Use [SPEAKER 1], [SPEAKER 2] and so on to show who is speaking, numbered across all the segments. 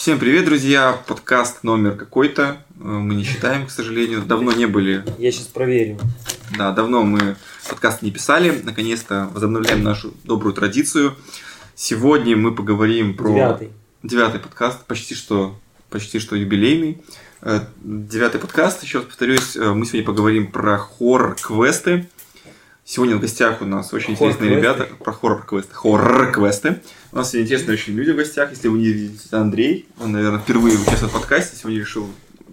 [SPEAKER 1] Всем привет, друзья! Подкаст номер какой-то. Э, Мы не считаем, к сожалению. Давно не были.
[SPEAKER 2] Я сейчас проверю.
[SPEAKER 1] Да, давно мы подкаст не писали. Наконец-то возобновляем нашу добрую традицию. Сегодня мы поговорим про...
[SPEAKER 2] Девятый.
[SPEAKER 1] Девятый подкаст, почти что, почти что юбилейный. Э, Девятый подкаст, еще раз повторюсь, э, мы сегодня поговорим про хоррор-квесты. Сегодня в гостях у нас очень интересные
[SPEAKER 2] Хоррор-квесты?
[SPEAKER 1] ребята. Про хоррор-квесты. Хоррор-квесты. У нас интересные очень люди в гостях. Если вы не видите, Андрей. Он, наверное, впервые участвует в подкасте. Сегодня решил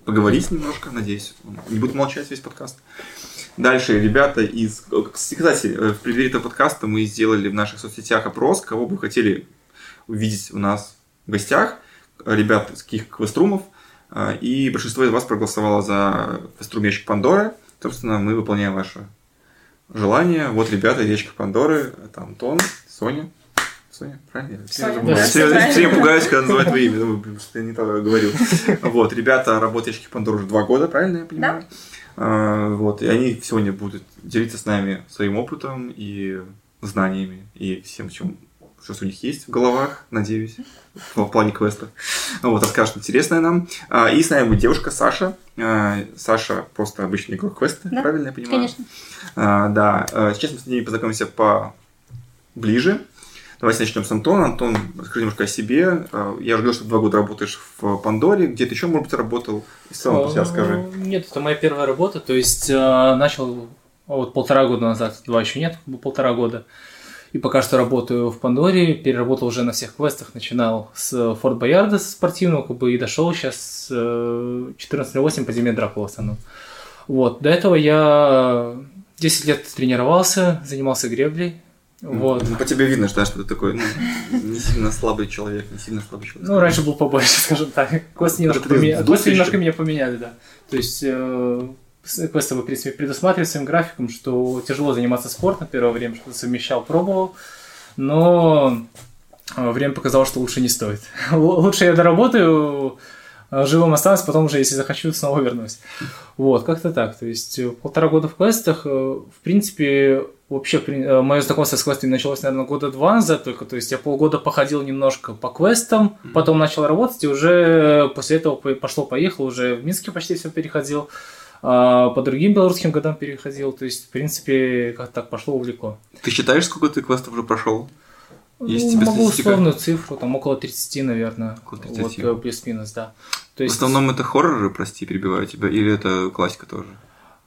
[SPEAKER 1] поговорить немножко, надеюсь. Он не будет молчать весь подкаст. Дальше ребята из... Кстати, э, в преддверии этого подкаста мы сделали в наших соцсетях опрос, кого бы хотели увидеть у нас в гостях. Ребят из каких квеструмов. Э, И большинство из вас проголосовало за квеструм Ящик Пандоры. Собственно, мы выполняем ваше желание. Вот ребята Ящика Пандоры. Это Антон, Соня. Соня, правильно? Я все
[SPEAKER 3] Соня,
[SPEAKER 1] время
[SPEAKER 3] да,
[SPEAKER 1] все-
[SPEAKER 3] всё правильно.
[SPEAKER 1] все пугаюсь, когда называют твое имя. Думаю, блин, что я не то говорю. Вот, ребята работают Ящике Пандоры уже два года, правильно я понимаю? А, Вот, и они сегодня будут делиться с нами своим опытом и знаниями, и всем, чем что у них есть в головах, надеюсь, в в плане квеста. Ну Вот, расскажут интересное нам. А, И с нами будет девушка Саша. А, Саша просто обычный игрок квеста,
[SPEAKER 3] Да,
[SPEAKER 1] правильно я понимаю?
[SPEAKER 3] Конечно.
[SPEAKER 1] А, да, сейчас мы с ней познакомимся поближе. Давайте начнем с Антона. Антон, расскажи немножко о себе. Я уже говорил, что два года работаешь в Пандоре. Где ты еще, может быть, работал? И в целом про себя расскажи.
[SPEAKER 4] Э, Нет, это моя первая работа. То есть начал вот полтора года назад, два еще нет, полтора года. И пока что работаю в Пандоре, переработал уже на всех квестах, начинал с Форт Боярда с спортивного, как бы и дошел сейчас э, 14.08 подземелье Дракула в основном. Вот, до этого я 10 лет тренировался, занимался греблей. Вот.
[SPEAKER 1] Ну, по тебе видно, что, да, что ты такой ну, не сильно слабый человек, не сильно слабый человек.
[SPEAKER 4] Ну, раньше был побольше, скажем так. Квесты немножко, квесты немножко меня поменяли, да. То есть э, вы, в принципе, предусматривали своим графиком, что тяжело заниматься спортом первое время, что совмещал, пробовал, но э, время показало, что лучше не стоит. Лучше я доработаю, э, живым останусь, потом уже, если захочу, снова вернусь. Вот, как-то так. То есть э, полтора года в квестах, в принципе, вообще мое знакомство с квестами началось, наверное, года два назад только. То есть я полгода походил немножко по квестам, потом начал работать, и уже после этого по- пошло-поехало, уже в Минске почти все переходил, а по другим белорусским годам переходил. То есть, в принципе, как так пошло, увлекло.
[SPEAKER 1] Ты считаешь, сколько ты квестов уже прошел? Есть
[SPEAKER 4] Ну, могу
[SPEAKER 1] статистика?
[SPEAKER 4] условную цифру, там около 30, наверное.
[SPEAKER 1] Около 30.
[SPEAKER 4] Вот, э, плюс-минус, да. То
[SPEAKER 1] В
[SPEAKER 4] есть,
[SPEAKER 1] основном это хорроры, прости, перебиваю тебя, или это классика тоже?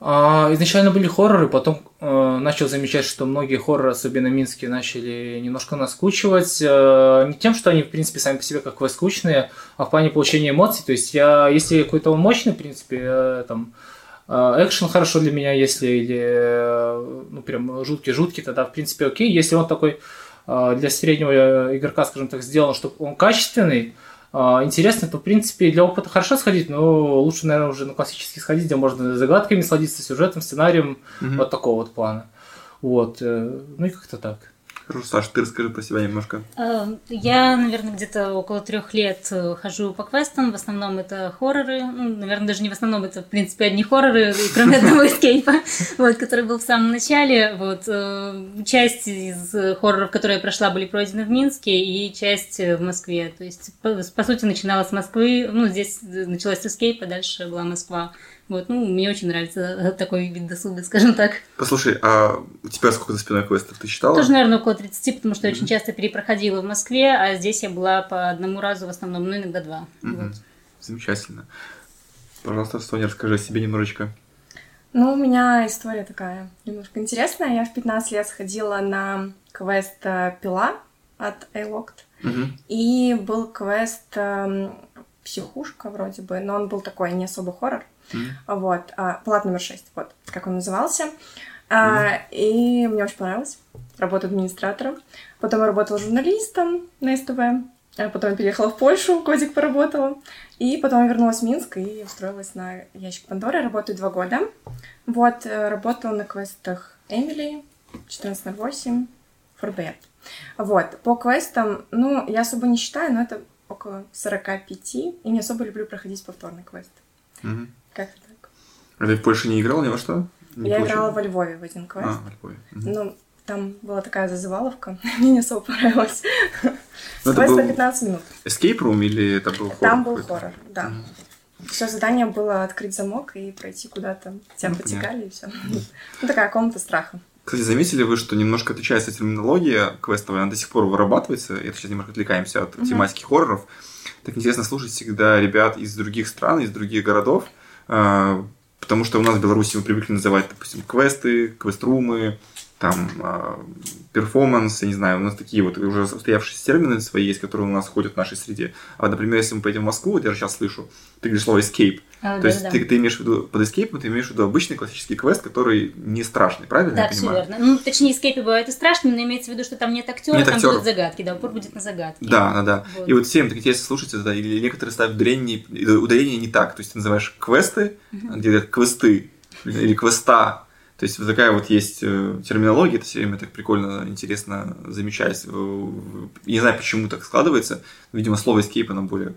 [SPEAKER 4] А, изначально были хорроры, потом э, начал замечать, что многие хорроры, особенно минские, начали немножко наскучивать. Э, не тем, что они, в принципе, сами по себе как бы скучные, а в плане получения эмоций. То есть я, если какой-то он мощный, в принципе, э, там, э, экшен хорошо для меня, если, или, э, ну, прям жуткий-жуткий, тогда, в принципе, окей. Если он такой э, для среднего игрока, скажем так, сделан, чтобы он качественный, Интересно, то, в принципе, для опыта хорошо сходить, но лучше, наверное, уже на классический сходить, где можно загадками сладиться, сюжетом, сценарием,
[SPEAKER 1] Мгм.
[SPEAKER 4] вот такого вот плана. Вот, э, ну и как-то так.
[SPEAKER 1] Хорошо, Саша, ты расскажи про себя немножко.
[SPEAKER 3] Э, Я, наверное, где-то около трех лет э, хожу по квестам. В основном это хорроры. Ну, наверное, даже не в основном, это, в принципе, одни хорроры, кроме одного эскейпа, вот, который был в самом начале. Вот, э, часть из хорроров, которые я прошла, были пройдены в Минске, и часть в Москве. То есть, по, по сути, начинала с Москвы. Ну, здесь э, началась с эскейпа, дальше была Москва. Вот, ну, мне очень нравится такой вид досуга, скажем так.
[SPEAKER 1] Послушай, а у тебя сколько за спиной квестов? Ты считала?
[SPEAKER 3] Тоже, наверное, около 30, потому что я очень часто перепроходила в Москве, а здесь я была по одному разу в основном, ну, иногда два. Вот.
[SPEAKER 1] Замечательно. Пожалуйста, Соня, расскажи о себе немножечко.
[SPEAKER 5] Ну, у меня история такая немножко интересная. Я в 15 лет сходила на квест э, «Пила» от iLocked.
[SPEAKER 1] Мгм.
[SPEAKER 5] И был квест эм, «Психушка» вроде бы, но он был такой не особо хоррор. Вот. а, Палат номер 6, вот как он назывался. А, И мне очень понравилось. Работа администратором. Потом я работала журналистом на СТВ. А Потом я переехала в Польшу, годик поработала. И потом я вернулась в Минск и устроилась на ящик Пандоры. Работаю два года. Вот, э, работала на квестах Эмили, 1408, Форбет. Вот, по квестам, ну, я особо не считаю, но это около 45, и не особо люблю проходить повторный квест.
[SPEAKER 1] Мгм.
[SPEAKER 5] Как-то так.
[SPEAKER 1] А ты в Польше не играл ни во что? Не
[SPEAKER 5] я
[SPEAKER 1] получил?
[SPEAKER 5] играла во Львове в один квест.
[SPEAKER 1] А, во Львове. Мгм.
[SPEAKER 5] Ну, там была такая зазываловка, мне не особо понравилось.
[SPEAKER 1] Ну,
[SPEAKER 5] Квест на
[SPEAKER 1] был
[SPEAKER 5] 15 минут.
[SPEAKER 1] escape room или это был хоррор?
[SPEAKER 5] Там был хоррор, да. Все задание было открыть замок и пройти куда-то. Тебя
[SPEAKER 1] Ну,
[SPEAKER 5] потекали и все. Ну, такая комната страха.
[SPEAKER 1] Кстати, заметили вы, что немножко отличается терминология квестовая, она до сих пор вырабатывается, это сейчас немножко отвлекаемся от
[SPEAKER 5] Мгм.
[SPEAKER 1] тематики хорроров. Так интересно слушать всегда ребят из других стран, из других городов, потому что у нас в Беларуси мы привыкли называть, допустим, квесты, квест-румы, там, а, перформанс, я не знаю, у нас такие вот уже устоявшиеся термины свои есть, которые у нас ходят в нашей среде. А, например, если мы поедем в Москву, вот я сейчас слышу, ты говоришь слово escape,
[SPEAKER 3] А,
[SPEAKER 1] то есть
[SPEAKER 3] да-да-да.
[SPEAKER 1] ты, ты имеешь в виду под escape, ты имеешь в виду обычный классический квест, который не страшный, правильно
[SPEAKER 3] Да, все верно. Ну, точнее, скейпы бывают и страшными, но имеется в виду, что там нет актера,
[SPEAKER 1] Нет
[SPEAKER 3] там
[SPEAKER 1] актеров.
[SPEAKER 3] будут загадки, да, упор будет на загадки.
[SPEAKER 1] Да, да, да.
[SPEAKER 3] Вот.
[SPEAKER 1] И вот всем так интересно слушать это, или некоторые ставят ударение, ударение не так. То есть ты называешь квесты, где говорят квесты, или квеста. То есть такая вот есть э, терминология, это все время так прикольно, интересно замечать. Э, Я не знаю, почему так складывается. Видимо, слово escape, оно более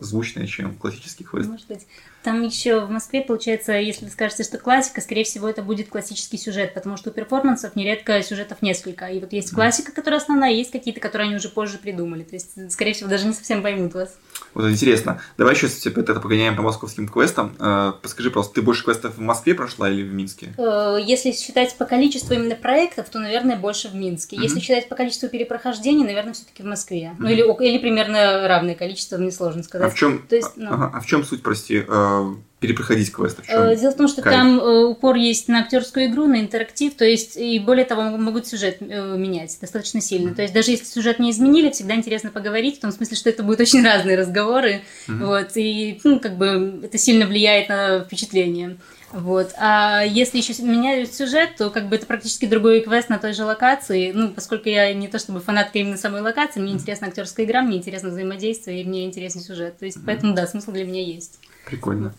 [SPEAKER 1] звучное, чем классический квест.
[SPEAKER 3] Может быть. Там еще в Москве, получается, если вы скажете, что классика, скорее всего, это будет классический сюжет, потому что у перформансов нередко сюжетов несколько. И вот есть классика, которая основная, есть какие-то, которые они уже позже придумали. То есть, скорее всего, даже не совсем поймут вас.
[SPEAKER 1] Вот интересно. Давай еще теперь это погоняем по московским квестам. Э, Подскажи, просто, ты больше квестов в Москве прошла или в Минске?
[SPEAKER 3] Э, Если считать по количеству именно проектов, то, наверное, больше в Минске. Если
[SPEAKER 1] Мгм.
[SPEAKER 3] считать по количеству перепрохождений, наверное, все-таки в Москве. Ну,
[SPEAKER 1] Мгм.
[SPEAKER 3] или, или примерно равное количество, мне сложно
[SPEAKER 1] А
[SPEAKER 3] сказать.
[SPEAKER 1] в чем,
[SPEAKER 3] То есть, ну.
[SPEAKER 1] ага, а в чем суть, прости, э, перепроходить квесты? В
[SPEAKER 3] Э? Дело в том, что
[SPEAKER 1] кайф?
[SPEAKER 3] там э, упор есть на актерскую игру, на интерактив, то есть и более того могут сюжет э, менять достаточно сильно. То есть даже если сюжет не изменили, всегда интересно поговорить, в том смысле, что это будут очень разные разговоры,
[SPEAKER 1] Мгм.
[SPEAKER 3] вот и ну как бы это сильно влияет на впечатление. Вот. А если еще меняют сюжет, то как бы это практически другой квест на той же локации. Ну, поскольку я не то чтобы фанатка именно самой локации, мне интересна актерская игра, мне интересно взаимодействие, и мне интересен сюжет. То есть, поэтому да, смысл для меня есть.
[SPEAKER 1] Прикольно.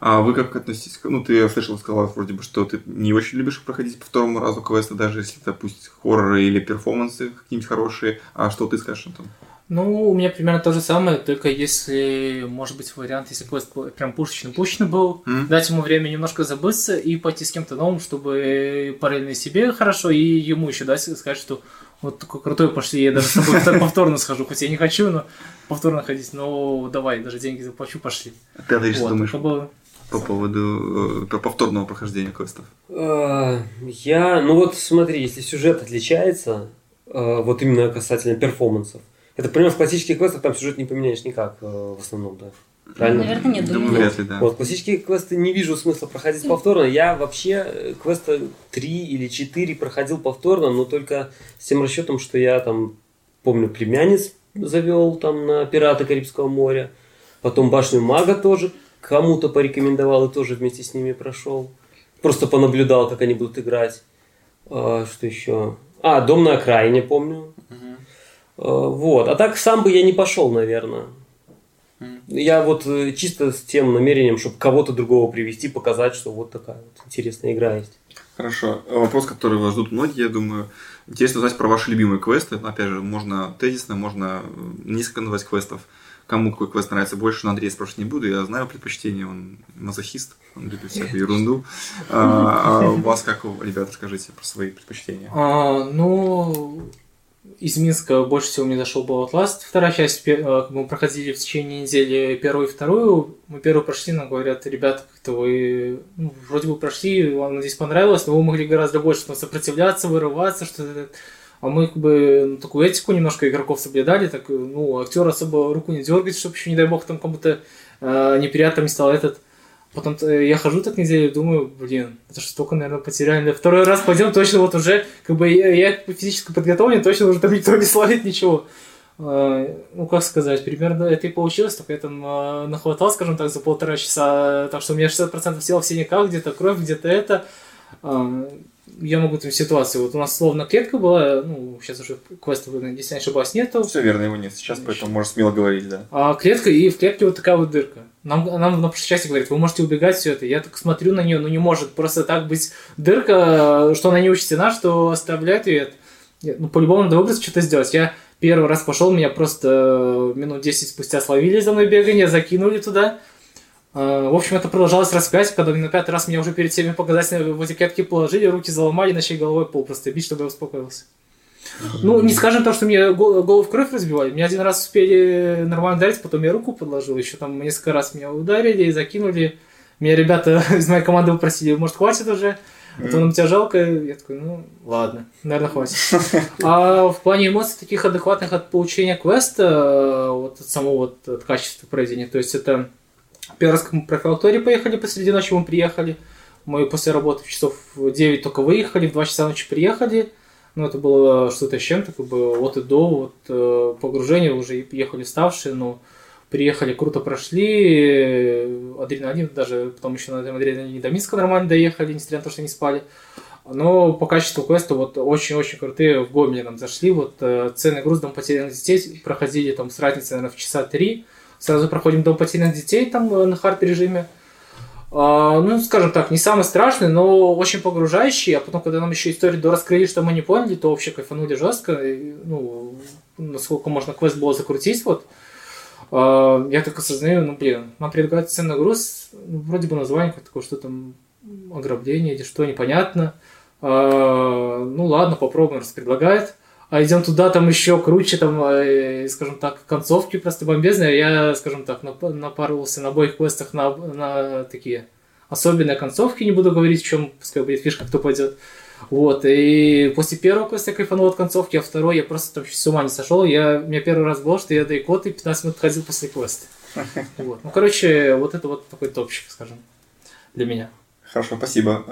[SPEAKER 1] А вы как относитесь к... Ну, ты, я слышал, сказала вроде бы, что ты не очень любишь проходить по второму разу квесты, даже если это пусть хорроры или перформансы какие-нибудь хорошие. А что ты скажешь, Антон?
[SPEAKER 4] Ну, у меня примерно то же самое, только если, может быть, вариант, если квест прям пушечный-пушечный был,
[SPEAKER 1] М?
[SPEAKER 4] дать ему время немножко забыться и пойти с кем-то новым, чтобы параллельно себе хорошо, и ему еще дать сказать, что вот такой крутой пошли, я даже с тобой повтор- повторно схожу, хоть я не хочу, но повторно ходить, но давай, даже деньги заплачу, пошли.
[SPEAKER 1] Ты, Андрей, что думаешь по поводу э, по- повторного прохождения квестов?
[SPEAKER 2] А, Я, ну вот смотри, если сюжет отличается, а, вот именно касательно перформансов, это, например, в классических квестах там сюжет не поменяешь никак э, в основном, да. Правильно?
[SPEAKER 3] Наверное, нет,
[SPEAKER 1] Думаю,
[SPEAKER 3] думаю,
[SPEAKER 1] вряд ли, да.
[SPEAKER 2] Вот, классические квесты не вижу смысла проходить повторно. Я вообще э, квеста 3 или 4 проходил повторно, но только с тем расчетом, что я там, помню, племянниц завел там на пираты Карибского моря, потом башню мага тоже кому-то порекомендовал и тоже вместе с ними прошел. Просто понаблюдал, как они будут играть. А, что еще? А, дом на окраине, помню. А, вот. А так сам бы я не пошел, наверное. Я вот э, чисто с тем намерением, чтобы кого-то другого привести, показать, что вот такая вот интересная игра есть.
[SPEAKER 1] Хорошо. Вопрос, который вас ждут многие, я думаю. Интересно узнать про ваши любимые квесты. Опять же, можно тезисно, можно э, несколько назвать квестов. Кому какой квест нравится больше, но Андрея спрашивать не буду. Я знаю предпочтение, он мазохист, он любит всякую ерунду. А, а у вас как, у- ребят, расскажите про свои предпочтения.
[SPEAKER 4] А, ну, из Минска больше всего мне зашел был Outlast. Вторая часть, э, мы проходили в течение недели первую и вторую. Мы первую прошли, нам говорят, ребята, как-то вы ну, вроде бы прошли, вам надеюсь понравилось, но вы могли гораздо больше там, сопротивляться, вырываться, что-то. А мы как бы ну, такую этику немножко игроков соблюдали, так, э, ну, актер особо руку не дергает, чтобы еще, не дай бог, там кому-то э, неприятно не стал этот. Потом я хожу так неделю думаю, блин, это что столько, наверное, потеряли. Второй раз пойдем, точно вот уже, как бы я, я физически подготовлен, точно уже там никто не словит ничего. Э, Ну, как сказать, примерно это и получилось, только я там э, нахватал, скажем так, за полтора часа, так что у меня 60% села в синяках, где-то кровь, где-то это. Я могу там ситуацию, вот у нас словно клетка была, ну, сейчас уже квеста, если не ошибаюсь, нету.
[SPEAKER 1] Все верно, его нет сейчас, поэтому можешь смело говорить, да.
[SPEAKER 4] А клетка, и в клетке вот такая вот дырка. Нам, нам на прошлой части говорят, вы можете убегать все это. Я так смотрю на нее, ну не может просто так быть дырка, что она не учтена, что оставляет ее. Нет, Ну, по-любому надо выбраться, что-то сделать. Я первый раз пошел, меня просто э, минут 10 спустя словили за мной бегание, закинули туда. Э, В общем, это продолжалось раз пять, когда на пятый раз меня уже перед всеми показательно в эти клетки положили, руки заломали, начали головой пол просто бить, чтобы я успокоился. Ну, не скажем то, что мне гол- голову в кровь разбивали. Меня один раз успели нормально ударить, потом я руку подложил. Еще там несколько раз меня ударили и закинули. Меня ребята из моей команды попросили, может, хватит уже? А то нам тебя жалко. Я такой, ну, ладно, наверное, хватит. А в плане эмоций таких адекватных от получения квеста, э, вот от самого вот от качества проведения, то есть это первый раз, в профилактории поехали, посреди ночи мы приехали, мы после работы в часов в 9 только выехали, в 2 часа ночи приехали, ну, это было что-то с чем-то, как бы от и до, вот э, погружения уже ехали ставшие, но приехали, круто прошли, э, адреналин, даже потом еще на этом адреналине до Минска нормально доехали, несмотря на то, что не спали. Но по качеству квеста вот очень-очень крутые в Гомеле нам зашли. Вот э, ценный груз Дом потерянных детей проходили там с разницей, наверное, в часа три. Сразу проходим Дом потерянных детей там э, на хард режиме. А, ну, скажем так, не самый страшный, но очень погружающий. А потом, когда нам еще историю дораскрыли, что мы не поняли, то вообще кайфанули жестко. И, ну, насколько можно квест было закрутить, вот. А, я так осознаю, ну, блин, нам предлагают ценный груз, ну, вроде бы название как такое, что там, ограбление или что, непонятно. А, ну, ладно, попробуем, раз предлагает. А идем туда, там еще круче, там, э, скажем так, концовки просто бомбезные. Я, скажем так, нап- напарывался на обоих квестах на, на такие особенные концовки, не буду говорить, в чем, пускай будет фишка, кто пойдет. Вот, и после первого квеста я кайфанул от концовки, а второй я просто там с ума не сошел. Я, у меня первый раз был, что я до икоты 15 минут ходил после квеста. Вот. Ну, короче, вот это вот такой топчик, скажем, для меня.
[SPEAKER 1] Хорошо, спасибо.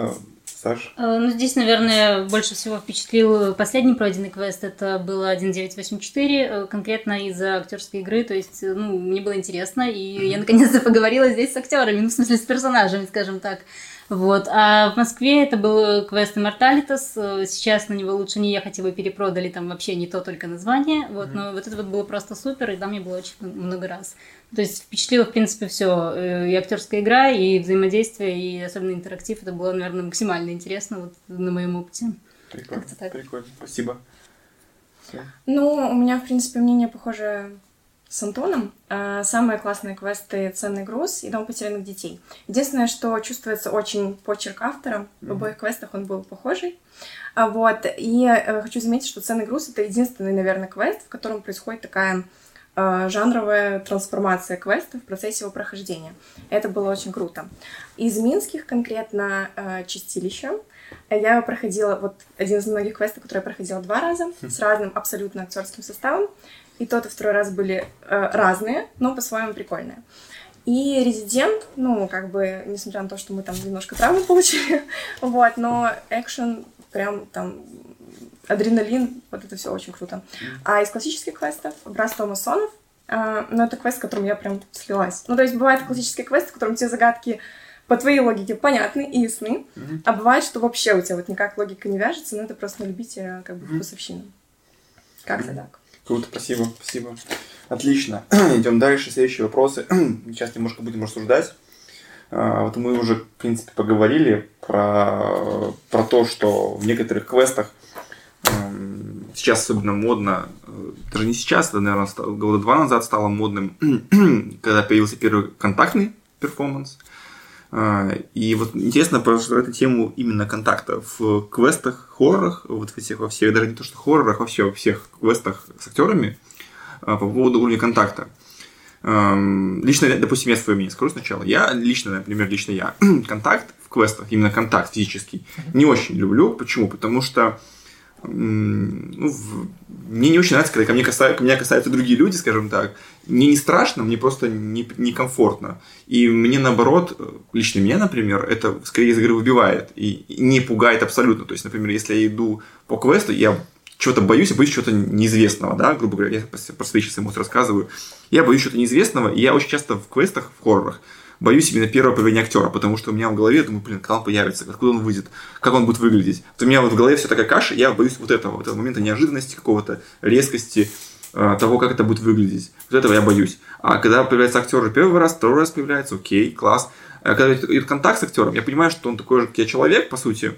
[SPEAKER 1] Э, Саш?
[SPEAKER 3] Э, Ну, здесь, наверное, больше всего впечатлил последний пройденный квест. Это было 1984, э, конкретно из-за актерской игры. То есть, э, ну, мне было интересно, и я наконец-то поговорила здесь с актерами, ну, в смысле, с персонажами, скажем так. Вот. А в Москве это был квест Immortalitas. Э, Сейчас на него лучше не ехать, его перепродали, там вообще не то только название. Вот. Но вот это вот было просто супер, и да, мне было очень много раз. То есть впечатлило, в принципе, все. И актерская игра, и взаимодействие, и особенно интерактив. Это было, наверное, максимально интересно вот на моем опыте.
[SPEAKER 1] Прикольно, прикольно, спасибо. Всё.
[SPEAKER 5] Ну, у меня, в принципе, мнение похоже с Антоном. А, Самые классные квесты «Ценный груз» и «Дом потерянных детей». Единственное, что чувствуется очень почерк автора. В обоих квестах он был похожий. А, Вот. И э, хочу заметить, что «Ценный груз» — это единственный, наверное, квест, в котором происходит такая э, жанровая трансформация квеста в процессе его прохождения. Это было очень круто. Из минских конкретно э, «Чистилище» я проходила, вот один из многих квестов, который я проходила два раза, с разным абсолютно актерским составом. И тот, и второй раз были э, разные, но по-своему прикольные. И резидент, ну, как бы, несмотря на то, что мы там немножко травмы получили, вот, но экшен прям там адреналин, вот это все очень круто. А из классических квестов Братство масонов, э, ну, это квест, с которым я прям слилась. Ну, то есть бывают классические квесты, в котором тебе загадки по твоей логике понятны и ясны, а бывает, что вообще у тебя вот никак логика не вяжется, но это просто на любителя как бы вкусовщина. Как-то так.
[SPEAKER 1] Круто, спасибо, спасибо. Отлично. Идем дальше. Следующие вопросы. Сейчас немножко будем рассуждать. А, Вот мы уже, в принципе, поговорили про, про то, что в некоторых квестах эм, сейчас особенно модно, э, даже не сейчас, это, наверное, года два назад стало модным, когда появился первый контактный перформанс. А, И вот интересно про эту тему именно контакта в квестах, хоррорах, вот во всех, во всех, даже не то, что хоррорах, вообще во всех квестах с актерами а, по поводу уровня контакта. Лично, допустим, я свое мнение скажу сначала. Я лично, например, лично я контакт в квестах, именно контакт физический, не очень люблю. Почему? Потому что ну, в- мне не очень нравится, когда ко мне касаются, меня касаются другие люди, скажем так. Мне не страшно, мне просто не- некомфортно. И мне наоборот, э, лично меня, например, это скорее из игры выбивает и не пугает абсолютно. То есть, например, если я иду по квесту, я чего-то боюсь, я боюсь чего-то неизвестного, да, грубо говоря, я про свои сейчас эмоции рассказываю. Я боюсь чего-то неизвестного, и я очень часто в квестах, в хоррорах, боюсь именно первого появления актера, потому что у меня в голове, я думаю, блин, когда он появится, откуда он выйдет, как он будет выглядеть. Вот у меня вот в голове вся такая каша, я боюсь вот этого, вот этого момента неожиданности какого-то, резкости, э, того, как это будет выглядеть. Вот этого я боюсь. А когда появляется актер уже первый раз, второй раз появляется, окей, класс. А когда идет контакт с актером, я понимаю, что он такой же, как я человек, по сути,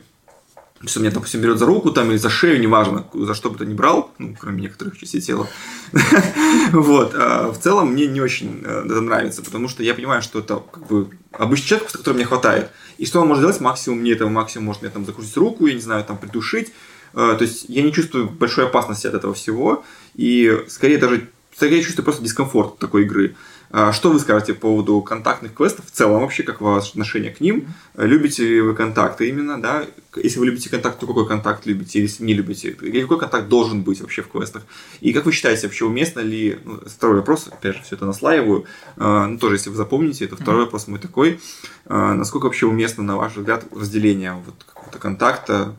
[SPEAKER 1] то есть он меня, допустим, берет за руку там или за шею, неважно, за что бы то ни брал, ну, кроме некоторых частей тела. Вот. а В целом мне не очень э, это нравится, потому что я понимаю, что это как бы обычный человек, с которым мне хватает. И что он может сделать максимум, мне этого максимум может мне там закрутить руку, я не знаю, там придушить, Э, то есть я не чувствую большой опасности от этого всего, и скорее даже скорее чувствую просто дискомфорт такой игры. А что вы скажете по поводу контактных квестов в целом вообще, как ваше отношение к ним? Любите ли вы контакты именно, да? Если вы любите контакт, то какой контакт любите, если не любите? Или какой контакт должен быть вообще в квестах? И как вы считаете, вообще уместно ли, ну, второй вопрос, опять же, все это наслаиваю, э, ну, тоже, если вы запомните, это второй вопрос мой такой, э, насколько вообще уместно, на ваш взгляд, разделение вот какого-то контакта,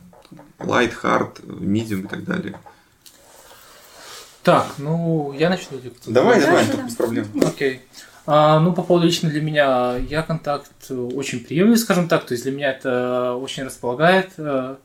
[SPEAKER 1] light, hard, medium и так далее?
[SPEAKER 4] Так, ну, я начну.
[SPEAKER 1] Давай, да, давай, да, без проблем.
[SPEAKER 4] Окей. А, ну, по поводу лично для меня, я контакт очень приемлю, скажем так, то есть для меня это очень располагает. А,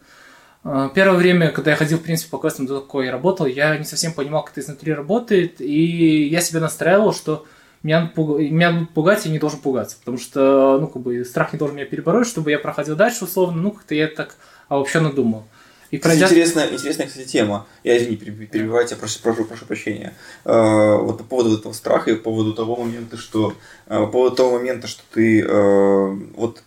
[SPEAKER 4] а, первое время, когда я ходил, в принципе, по квестам до такой работал, я не совсем понимал, как это изнутри работает, и я себя настраивал, что меня, меня будут пугать, я не должен пугаться, потому что, ну, как бы, страх не должен меня перебороть, чтобы я проходил дальше, условно, ну, как-то я так обобщенно думал.
[SPEAKER 1] И пройдя... интересная, интересная, кстати, тема. Я, извини, перебиваю тебя, прошу, прошу, прошу прощения. Э, вот по поводу этого страха и по поводу того момента, что э, по поводу того момента, что ты э, вот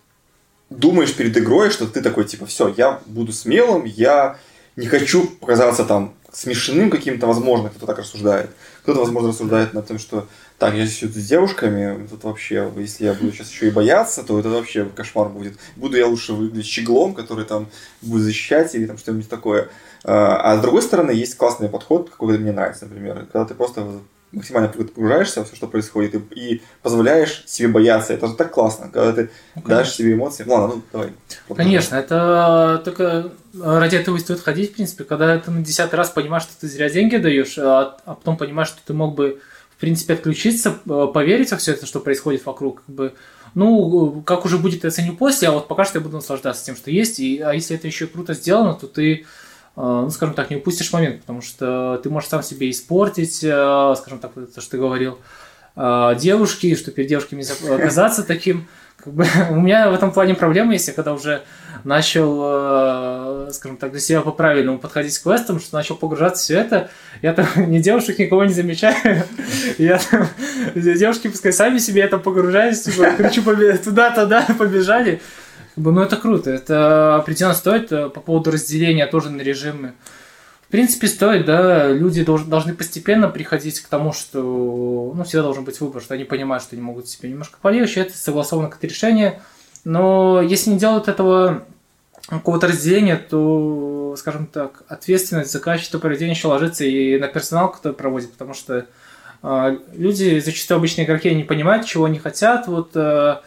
[SPEAKER 1] думаешь перед игрой, что ты такой, типа, все, я буду смелым, я не хочу показаться там смешным каким-то, возможно, кто-то так рассуждает. Кто-то, возможно, рассуждает над тем, что так, я здесь с девушками, тут вообще, если я буду сейчас еще и бояться, то это вообще кошмар будет. Буду я лучше выглядеть щеглом, который там будет защищать или там что-нибудь такое. А, а с другой стороны, есть классный подход, какой мне нравится, например, когда ты просто максимально погружаешься в все, что происходит, и, и позволяешь себе бояться. Это же так классно, когда ты ну, дашь себе эмоции. Ладно, ну давай.
[SPEAKER 4] Конечно, это только ради этого и стоит ходить, в принципе, когда ты на десятый раз понимаешь, что ты зря деньги даешь, а, а потом понимаешь, что ты мог бы в принципе, отключиться, э, поверить во все это, что происходит вокруг, как бы, ну, как уже будет, я оценю после, а вот пока что я буду наслаждаться тем, что есть, и, а если это еще круто сделано, то ты, э, ну, скажем так, не упустишь момент, потому что ты можешь сам себе испортить, э, скажем так, то, что ты говорил, девушки, что перед девушками оказаться таким, как бы, у меня в этом плане проблема я когда уже начал, э, скажем так, для себя по-правильному подходить к квестам, что начал погружаться в все это, я там ни девушек, никого не замечаю. Я там, девушки пускай сами себе это погружаюсь, типа, кричу туда-туда, побежали. Ну, это круто. Это определенно стоит э, по поводу разделения тоже на режимы. В принципе, стоит, да, люди должны постепенно приходить к тому, что, ну, всегда должен быть выбор, что они понимают, что они могут себе немножко полегче, это согласовано как-то решение. Но если не делают этого какого-то разделения, то, скажем так, ответственность за качество проведения еще ложится и на персонал, который проводит, потому что э, люди, зачастую обычные игроки, не понимают, чего они хотят, вот э,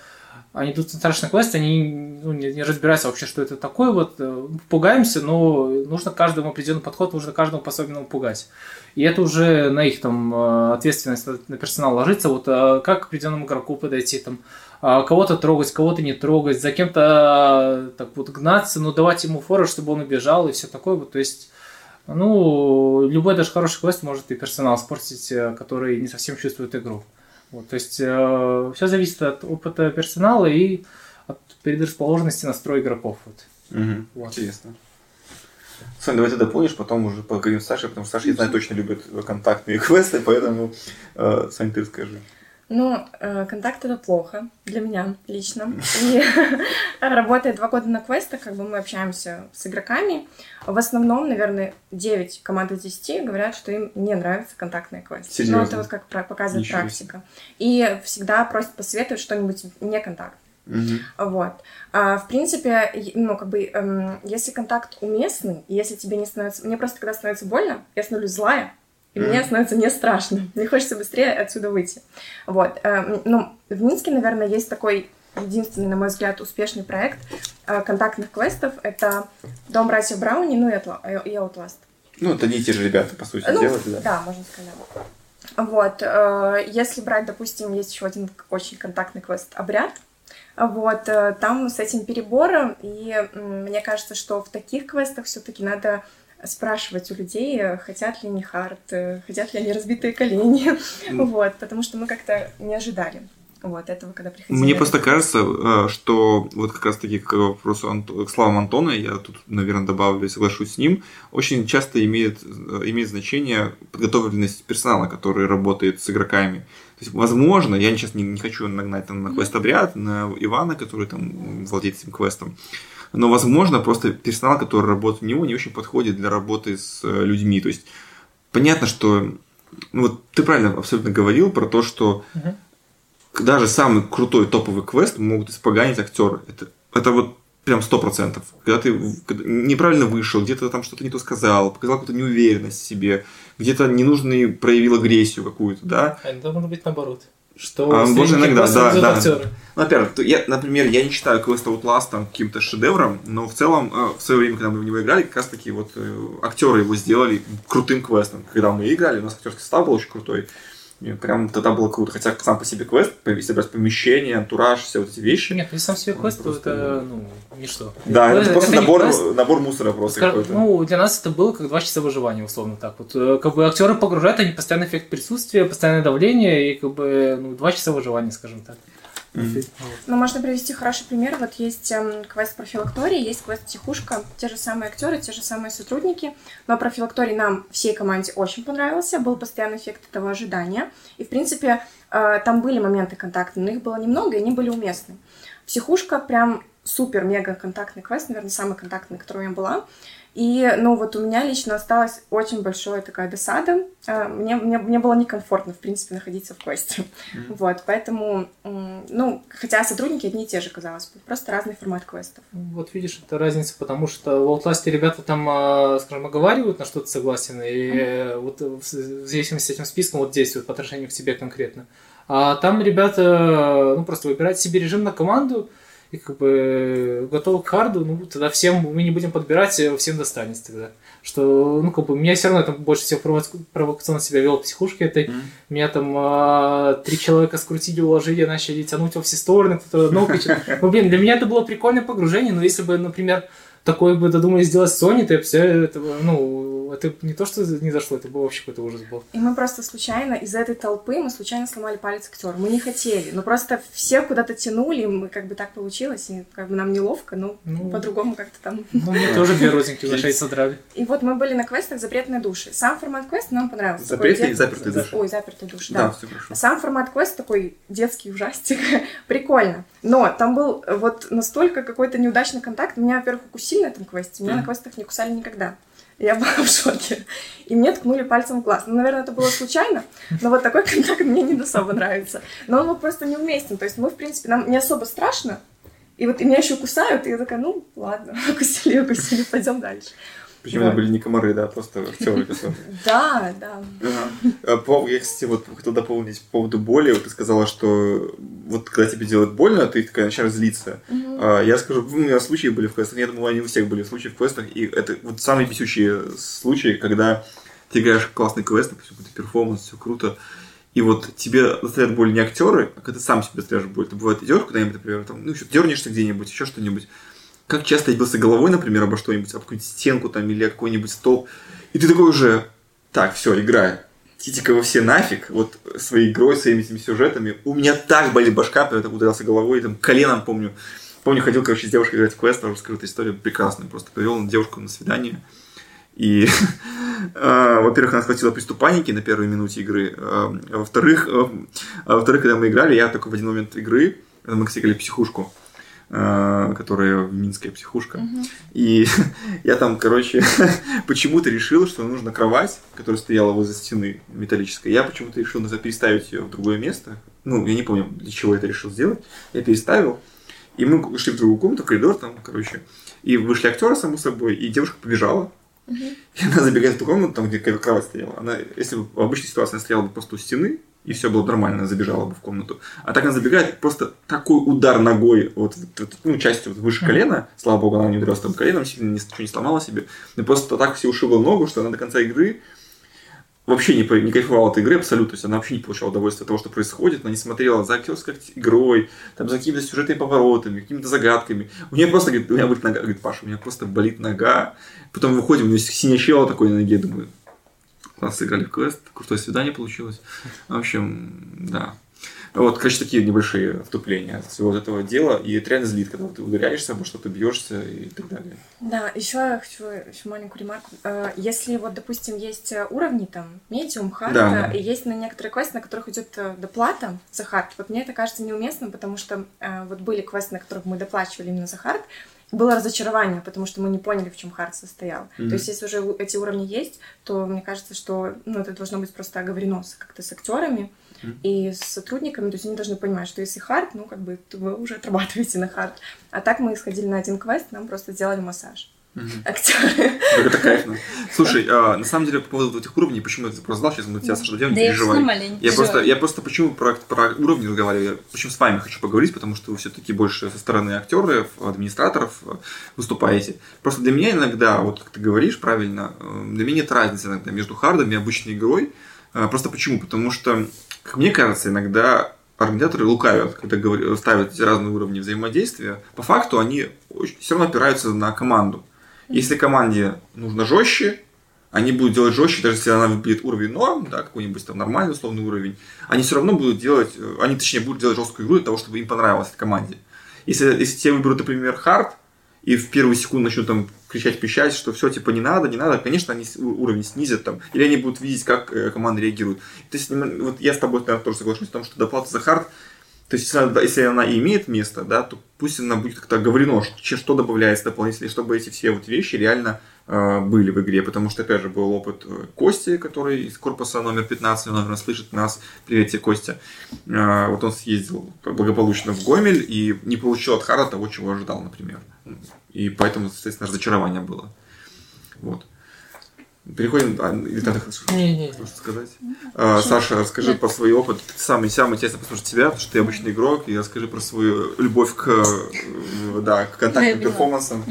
[SPEAKER 4] они идут в страшный квест, они ну, не, не разбираются вообще, что это такое, вот, э, пугаемся, но нужно каждому определенный подход, нужно каждому по-особенному пугать. И это уже на их там э, ответственность, на персонал ложится, вот э, как к определенному игроку подойти, там, кого-то трогать, кого-то не трогать, за кем-то так вот гнаться, но давать ему фору, чтобы он убежал и все такое, вот, то есть ну, любой даже хороший квест может и персонал испортить, который не совсем чувствует игру. Вот, то есть э, все зависит от опыта персонала и от предрасположенности настроя игроков. Вот.
[SPEAKER 1] Угу. Вот. Интересно. Сань, давай ты дополнишь, потом уже поговорим с Сашей, потому что Саша, я знаю, точно любит контактные квесты, поэтому, э, Сань, ты расскажи.
[SPEAKER 5] Ну, контакт это плохо для меня лично. И работая два года на квестах, как бы мы общаемся с игроками. В основном, наверное, 9 команд из 10 говорят, что им не нравятся контактные квесты. Серьезно? Ну, это вот как показывает Ничего практика. И всегда просят посоветовать что-нибудь не контакт. Угу. Вот. А, в принципе, ну, как бы, эм, если контакт уместный, если тебе не становится... Мне просто, когда становится больно, я становлюсь злая, и mm. мне становится не страшно. Мне хочется быстрее отсюда выйти. Вот. Э, ну, в Минске, наверное, есть такой единственный, на мой взгляд, успешный проект э, контактных квестов. Это Дом братьев Брауни, ну и Outlast.
[SPEAKER 1] Ну, это не те же ребята, по сути, ну, делают, да?
[SPEAKER 5] Да, можно сказать. Вот. Э, если брать, допустим, есть еще один очень контактный квест «Обряд», вот, там с этим перебором, и мне кажется, что в таких квестах все-таки надо спрашивать у людей, хотят ли они хард, хотят ли они разбитые колени, вот, потому что мы как-то не ожидали вот этого, когда приходили.
[SPEAKER 1] Мне просто кажется, э, что вот как раз таки к вопросу к словам Антона, я тут, наверное, добавлю, соглашусь с ним, очень часто имеет, э, имеет значение подготовленность персонала, который работает с игроками. То есть, возможно, я сейчас не, не хочу нагнать там, на квест-обряд, на Ивана, который там владеет этим квестом, но, возможно, просто персонал, который работает у него, не очень подходит для работы с э, людьми. То есть, понятно, что ну, вот ты правильно абсолютно говорил про то, что
[SPEAKER 4] Мгм.
[SPEAKER 1] даже самый крутой топовый квест могут испоганить актеры. Это, это вот прям сто процентов. Когда ты неправильно вышел, где-то там что-то не то сказал, показал какую-то неуверенность в себе, где-то ненужный проявил агрессию какую-то, да,
[SPEAKER 4] А это может быть наоборот. Что
[SPEAKER 1] А, может, иногда,
[SPEAKER 4] квест
[SPEAKER 1] да, да.
[SPEAKER 4] актеры.
[SPEAKER 1] Ну, во-первых, я, например, я не считаю Quest Outlast там каким-то шедевром, но в целом э, в свое время, когда мы в него играли, как раз таки вот э, актеры его сделали крутым квестом. Когда мы играли, у нас актерский состав был очень крутой. И прям тогда было круто. Хотя сам по себе квест, по- если брать помещение, антураж, все вот эти вещи.
[SPEAKER 4] Нет, если сам себе квест, то
[SPEAKER 1] Просто-
[SPEAKER 4] это, ну, ничто.
[SPEAKER 1] Да, это,
[SPEAKER 4] Это
[SPEAKER 1] просто
[SPEAKER 4] не
[SPEAKER 1] набор,
[SPEAKER 4] квест.
[SPEAKER 1] набор мусора просто
[SPEAKER 4] Скажем,
[SPEAKER 1] какой-то.
[SPEAKER 4] Ну, для нас это было как два часа выживания, условно так. Вот, э, как бы актеры погружают, они постоянный эффект присутствия, постоянное давление и как бы ну, два часа выживания, скажем так. Вот.
[SPEAKER 5] Ну, можно привести хороший пример. Вот есть эм, квест профилактории, есть квест психушка. Те же самые актеры, те же самые сотрудники. Но профилакторий нам всей команде очень понравился. Был постоянный эффект этого ожидания. И, в принципе, э, там были моменты контакта, но их было немного, и они были уместны. Психушка прям супер-мега контактный квест, наверное, самый контактный, который у меня была. И, ну, вот у меня лично осталась очень большая такая досада. Э, Мне, мне, мне было некомфортно, в принципе, находиться в квесте. Вот, поэтому, ну, хотя сотрудники одни и те же, казалось бы, просто разный формат квестов.
[SPEAKER 4] Вот видишь, это разница, потому что в Outlast ребята там, а, скажем, оговаривают на что-то согласен, и э, вот в в зависимости с этим списком вот действуют по отношению к тебе конкретно. А там ребята, ну, просто выбирают себе режим на команду, и как бы готовы к харду, ну, тогда всем мы не будем подбирать, э, всем достанется тогда. Что, ну, как бы, меня все равно это больше всего провокационно себя вел в психушке этой.
[SPEAKER 1] Мгм.
[SPEAKER 4] Меня там а, три человека скрутили, уложили, начали тянуть во все стороны, кто-то одно кричит. Ну, блин, для меня это было прикольное погружение, но если бы, например, такое бы додумались сделать Sony, то я бы все это, ну, это не то, что не зашло, это был вообще какой-то ужас был.
[SPEAKER 5] И мы просто случайно, из этой толпы, мы случайно сломали палец актеру. Мы не хотели, но просто все куда-то тянули, и мы как бы так получилось, и как бы нам неловко, но
[SPEAKER 4] Ну.
[SPEAKER 5] по-другому как-то там.
[SPEAKER 4] Ну, мне тоже две розинки за шею содрали.
[SPEAKER 5] И вот мы были на квестах «Запретные души». Сам формат квеста нам понравился.
[SPEAKER 1] Запретные и запертые
[SPEAKER 5] за-
[SPEAKER 1] души.
[SPEAKER 5] Ой, запертые души,
[SPEAKER 1] Да,
[SPEAKER 5] да.
[SPEAKER 1] все хорошо.
[SPEAKER 5] Сам формат квест такой детский ужастик. Прикольно. Но там был вот настолько какой-то неудачный контакт. Меня, во-первых, укусили на этом квесте. Меня на квестах не кусали никогда. Я была в шоке. И мне ткнули пальцем в глаз. Ну, наверное, это было случайно, но вот такой контакт мне не особо нравится. Но он вот просто неуместен. То есть мы, в принципе, нам не особо страшно. И вот и меня еще кусают, и я такая, ну, ладно, укусили, укусили, пойдем дальше.
[SPEAKER 1] Причем
[SPEAKER 5] Да.
[SPEAKER 1] это были не комары, да, просто актеры. которые-
[SPEAKER 5] Да, да.
[SPEAKER 1] А, по- Я, кстати, вот хотел дополнить по поводу боли. Вот ты сказала, что вот когда тебе делают больно, ты такая начинаешь злиться. А, Я скажу, у меня случаи были в квестах. Я думаю, они у всех были случаи в квестах. И это вот самые бесючие случаи, когда ты играешь классный квест, допустим, какой-то перформанс, все круто. И вот тебе доставляют боль не актеры, а когда ты сам себе доставляешь боль. Ты бывает идешь куда-нибудь, например, там, ну, еще дернешься где-нибудь, еще что-нибудь. Как часто я бился головой, например, обо что-нибудь, об какую-нибудь стенку там или какой-нибудь стол. И ты такой уже, так, все, играй. Идите-ка вы все нафиг, вот своей игрой, своими этими сюжетами. У меня так болит башка, когда ударился головой, там, коленом, помню. Помню, ходил, короче, с девушкой играть в квест, тоже скрытая история, прекрасная. Просто повел девушку на свидание. И, э, во-первых, она схватила приступ паники на первой минуте игры. а во-вторых, а во-вторых, когда мы играли, я только в один момент игры, мы сыграли психушку, которая в Минская психушка. И я там, короче, почему-то решил, что нужно кровать, которая стояла возле стены металлической. Я почему-то решил переставить ее в другое место. Ну, я не помню, для чего это решил сделать. Я переставил. И мы шли в другую комнату, коридор там, короче. И вышли актеры, само собой, и девушка побежала. И она забегает в ту комнату, там, где кровать стояла. Она, если бы в обычной ситуации она стояла бы просто у стены, и все было бы нормально, забежала бы в комнату. А так она забегает, просто такой удар ногой, вот, вот, ну, частью вот выше колена, слава богу, она не ударилась там коленом, сильно ничего не сломала себе, но просто так все ушибла ногу, что она до конца игры вообще не, не кайфовала от игры абсолютно, то есть она вообще не получала удовольствия от того, что происходит, она не смотрела за актерской игрой, там, за какими-то сюжетными поворотами, какими-то загадками. У нее просто, говорит, у меня болит нога, говорит, Паша, у меня просто болит нога. Потом выходим, у нее синячело такое на ноге, думаю, класс, сыграли в квест, крутое свидание получилось. В общем, да. Вот, короче, такие небольшие вступления от всего вот этого дела. И это реально злит, когда ты ударяешься обо что-то, бьешься и так далее.
[SPEAKER 5] Да, еще я хочу еще маленькую ремарку. Э, Если вот, допустим, есть э, уровни там медиум, хард,
[SPEAKER 1] Да,
[SPEAKER 5] э,
[SPEAKER 1] да.
[SPEAKER 5] и есть на некоторые квесты, на которых идет доплата за хард, вот мне это кажется неуместным, потому что вот были квесты, на которых мы доплачивали именно за hard, было разочарование, потому что мы не поняли, в чем hard состоял.
[SPEAKER 1] Мгм.
[SPEAKER 5] То есть, если уже эти уровни есть, то мне кажется, что ну, это должно быть просто оговорено как-то с актерами
[SPEAKER 1] Мгм.
[SPEAKER 5] и с сотрудниками. То есть они должны понимать, что если hard, ну, как бы то вы уже отрабатываете на hard. А так мы сходили на один квест, нам просто сделали массаж. Актеры.
[SPEAKER 1] Как это кайфно. Слушай, а, на самом деле, по поводу этих уровней, почему я это просто знал, сейчас мы тебя, Саша,
[SPEAKER 3] Да
[SPEAKER 1] не
[SPEAKER 3] я все
[SPEAKER 1] переживай. Я просто, я просто почему про, про уровни разговариваю, я почему с вами хочу поговорить, потому что вы все-таки больше со стороны актеров, администраторов э, выступаете. Просто для меня иногда, вот как ты говоришь правильно, э, для меня нет разницы иногда между хардом и обычной игрой. Э, Просто почему? Потому что, как мне кажется, иногда организаторы лукавят, когда говорят, ставят эти разные уровни взаимодействия. По факту они все равно опираются на команду. Если команде нужно жестче, они будут делать жестче, даже если она выберет уровень норм, да, какой-нибудь там нормальный условный уровень, они все равно будут делать, э, они точнее будут делать жесткую игру для того, чтобы им понравилось этой команде. Если, если тебе выберут, например, хард, и в первую секунду начнут там кричать, пищать, что все типа не надо, не надо, конечно, они уровень снизят там, или они будут видеть, как э, команда реагирует. То есть, вот я с тобой, наверное, тоже соглашусь в том, что доплата за хард, то есть, если она, если имеет место, да, то пусть она будет как-то оговорено, что, что добавляется дополнительно, чтобы эти все вот вещи реально э, были в игре, потому что, опять же, был опыт э, Кости, который из корпуса номер 15, он, наверное, слышит нас, привет тебе, Костя, Э, вот он съездил благополучно в Гомель и не получил от Харда того, чего ожидал, например. И поэтому, соответственно, разочарование было. Вот. Переходим... а, или
[SPEAKER 4] Не-не-не.
[SPEAKER 1] что сказать? А, Саша, расскажи про свой опыт. Ты самый самый интересно послушать тебя, потому что ты обычный игрок, и расскажи про свою любовь к, э, да, к контактным перформансам.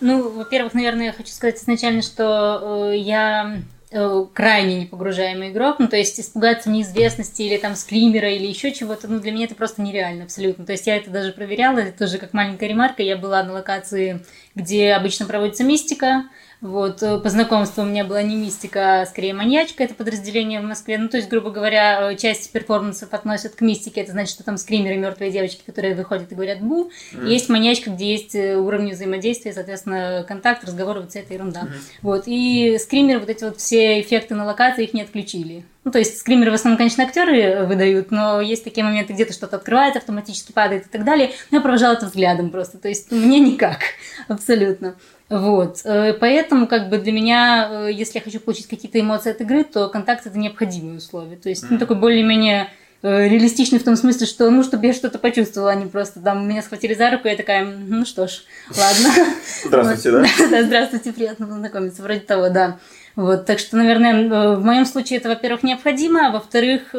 [SPEAKER 3] Ну, во-первых, наверное, я хочу сказать изначально, что э, я э, крайне непогружаемый игрок, ну, то есть испугаться неизвестности или там скримера или еще чего-то, ну, для меня это просто нереально абсолютно. То есть я это даже проверяла, это тоже как маленькая ремарка, я была на локации, где обычно проводится мистика, вот, э, по знакомству у меня была не мистика, а скорее маньячка, это подразделение в Москве. Ну, то есть, грубо говоря, э, часть перформансов относят к мистике. Это значит, что там скримеры, мертвые девочки, которые выходят и говорят «бу».
[SPEAKER 1] Мгм.
[SPEAKER 3] Есть маньячка, где есть э, уровни взаимодействия, соответственно, контакт, разговор, вот вся эта ерунда. Вот. И скримеры, вот эти вот все эффекты на локации, их не отключили. Ну, то есть скримеры в основном, конечно, актеры выдают, но есть такие моменты, где-то что-то открывается, автоматически падает и так далее. Но я провожала это взглядом просто. То есть мне никак. Абсолютно. Вот. Э, Поэтому, как бы для меня, э, если я хочу получить какие-то эмоции от игры, то контакт это необходимое условие. То есть, ну,
[SPEAKER 1] Мгм.
[SPEAKER 3] такой более-менее э, реалистичный в том смысле, что, ну, чтобы я что-то почувствовала, а не просто там меня схватили за руку, и я такая, «М, ну что ж, ладно.
[SPEAKER 1] Здравствуйте, да?
[SPEAKER 3] Да, здравствуйте, приятно познакомиться, вроде того, да. Вот, так что, наверное, в моем случае это, во-первых, необходимо, а во-вторых,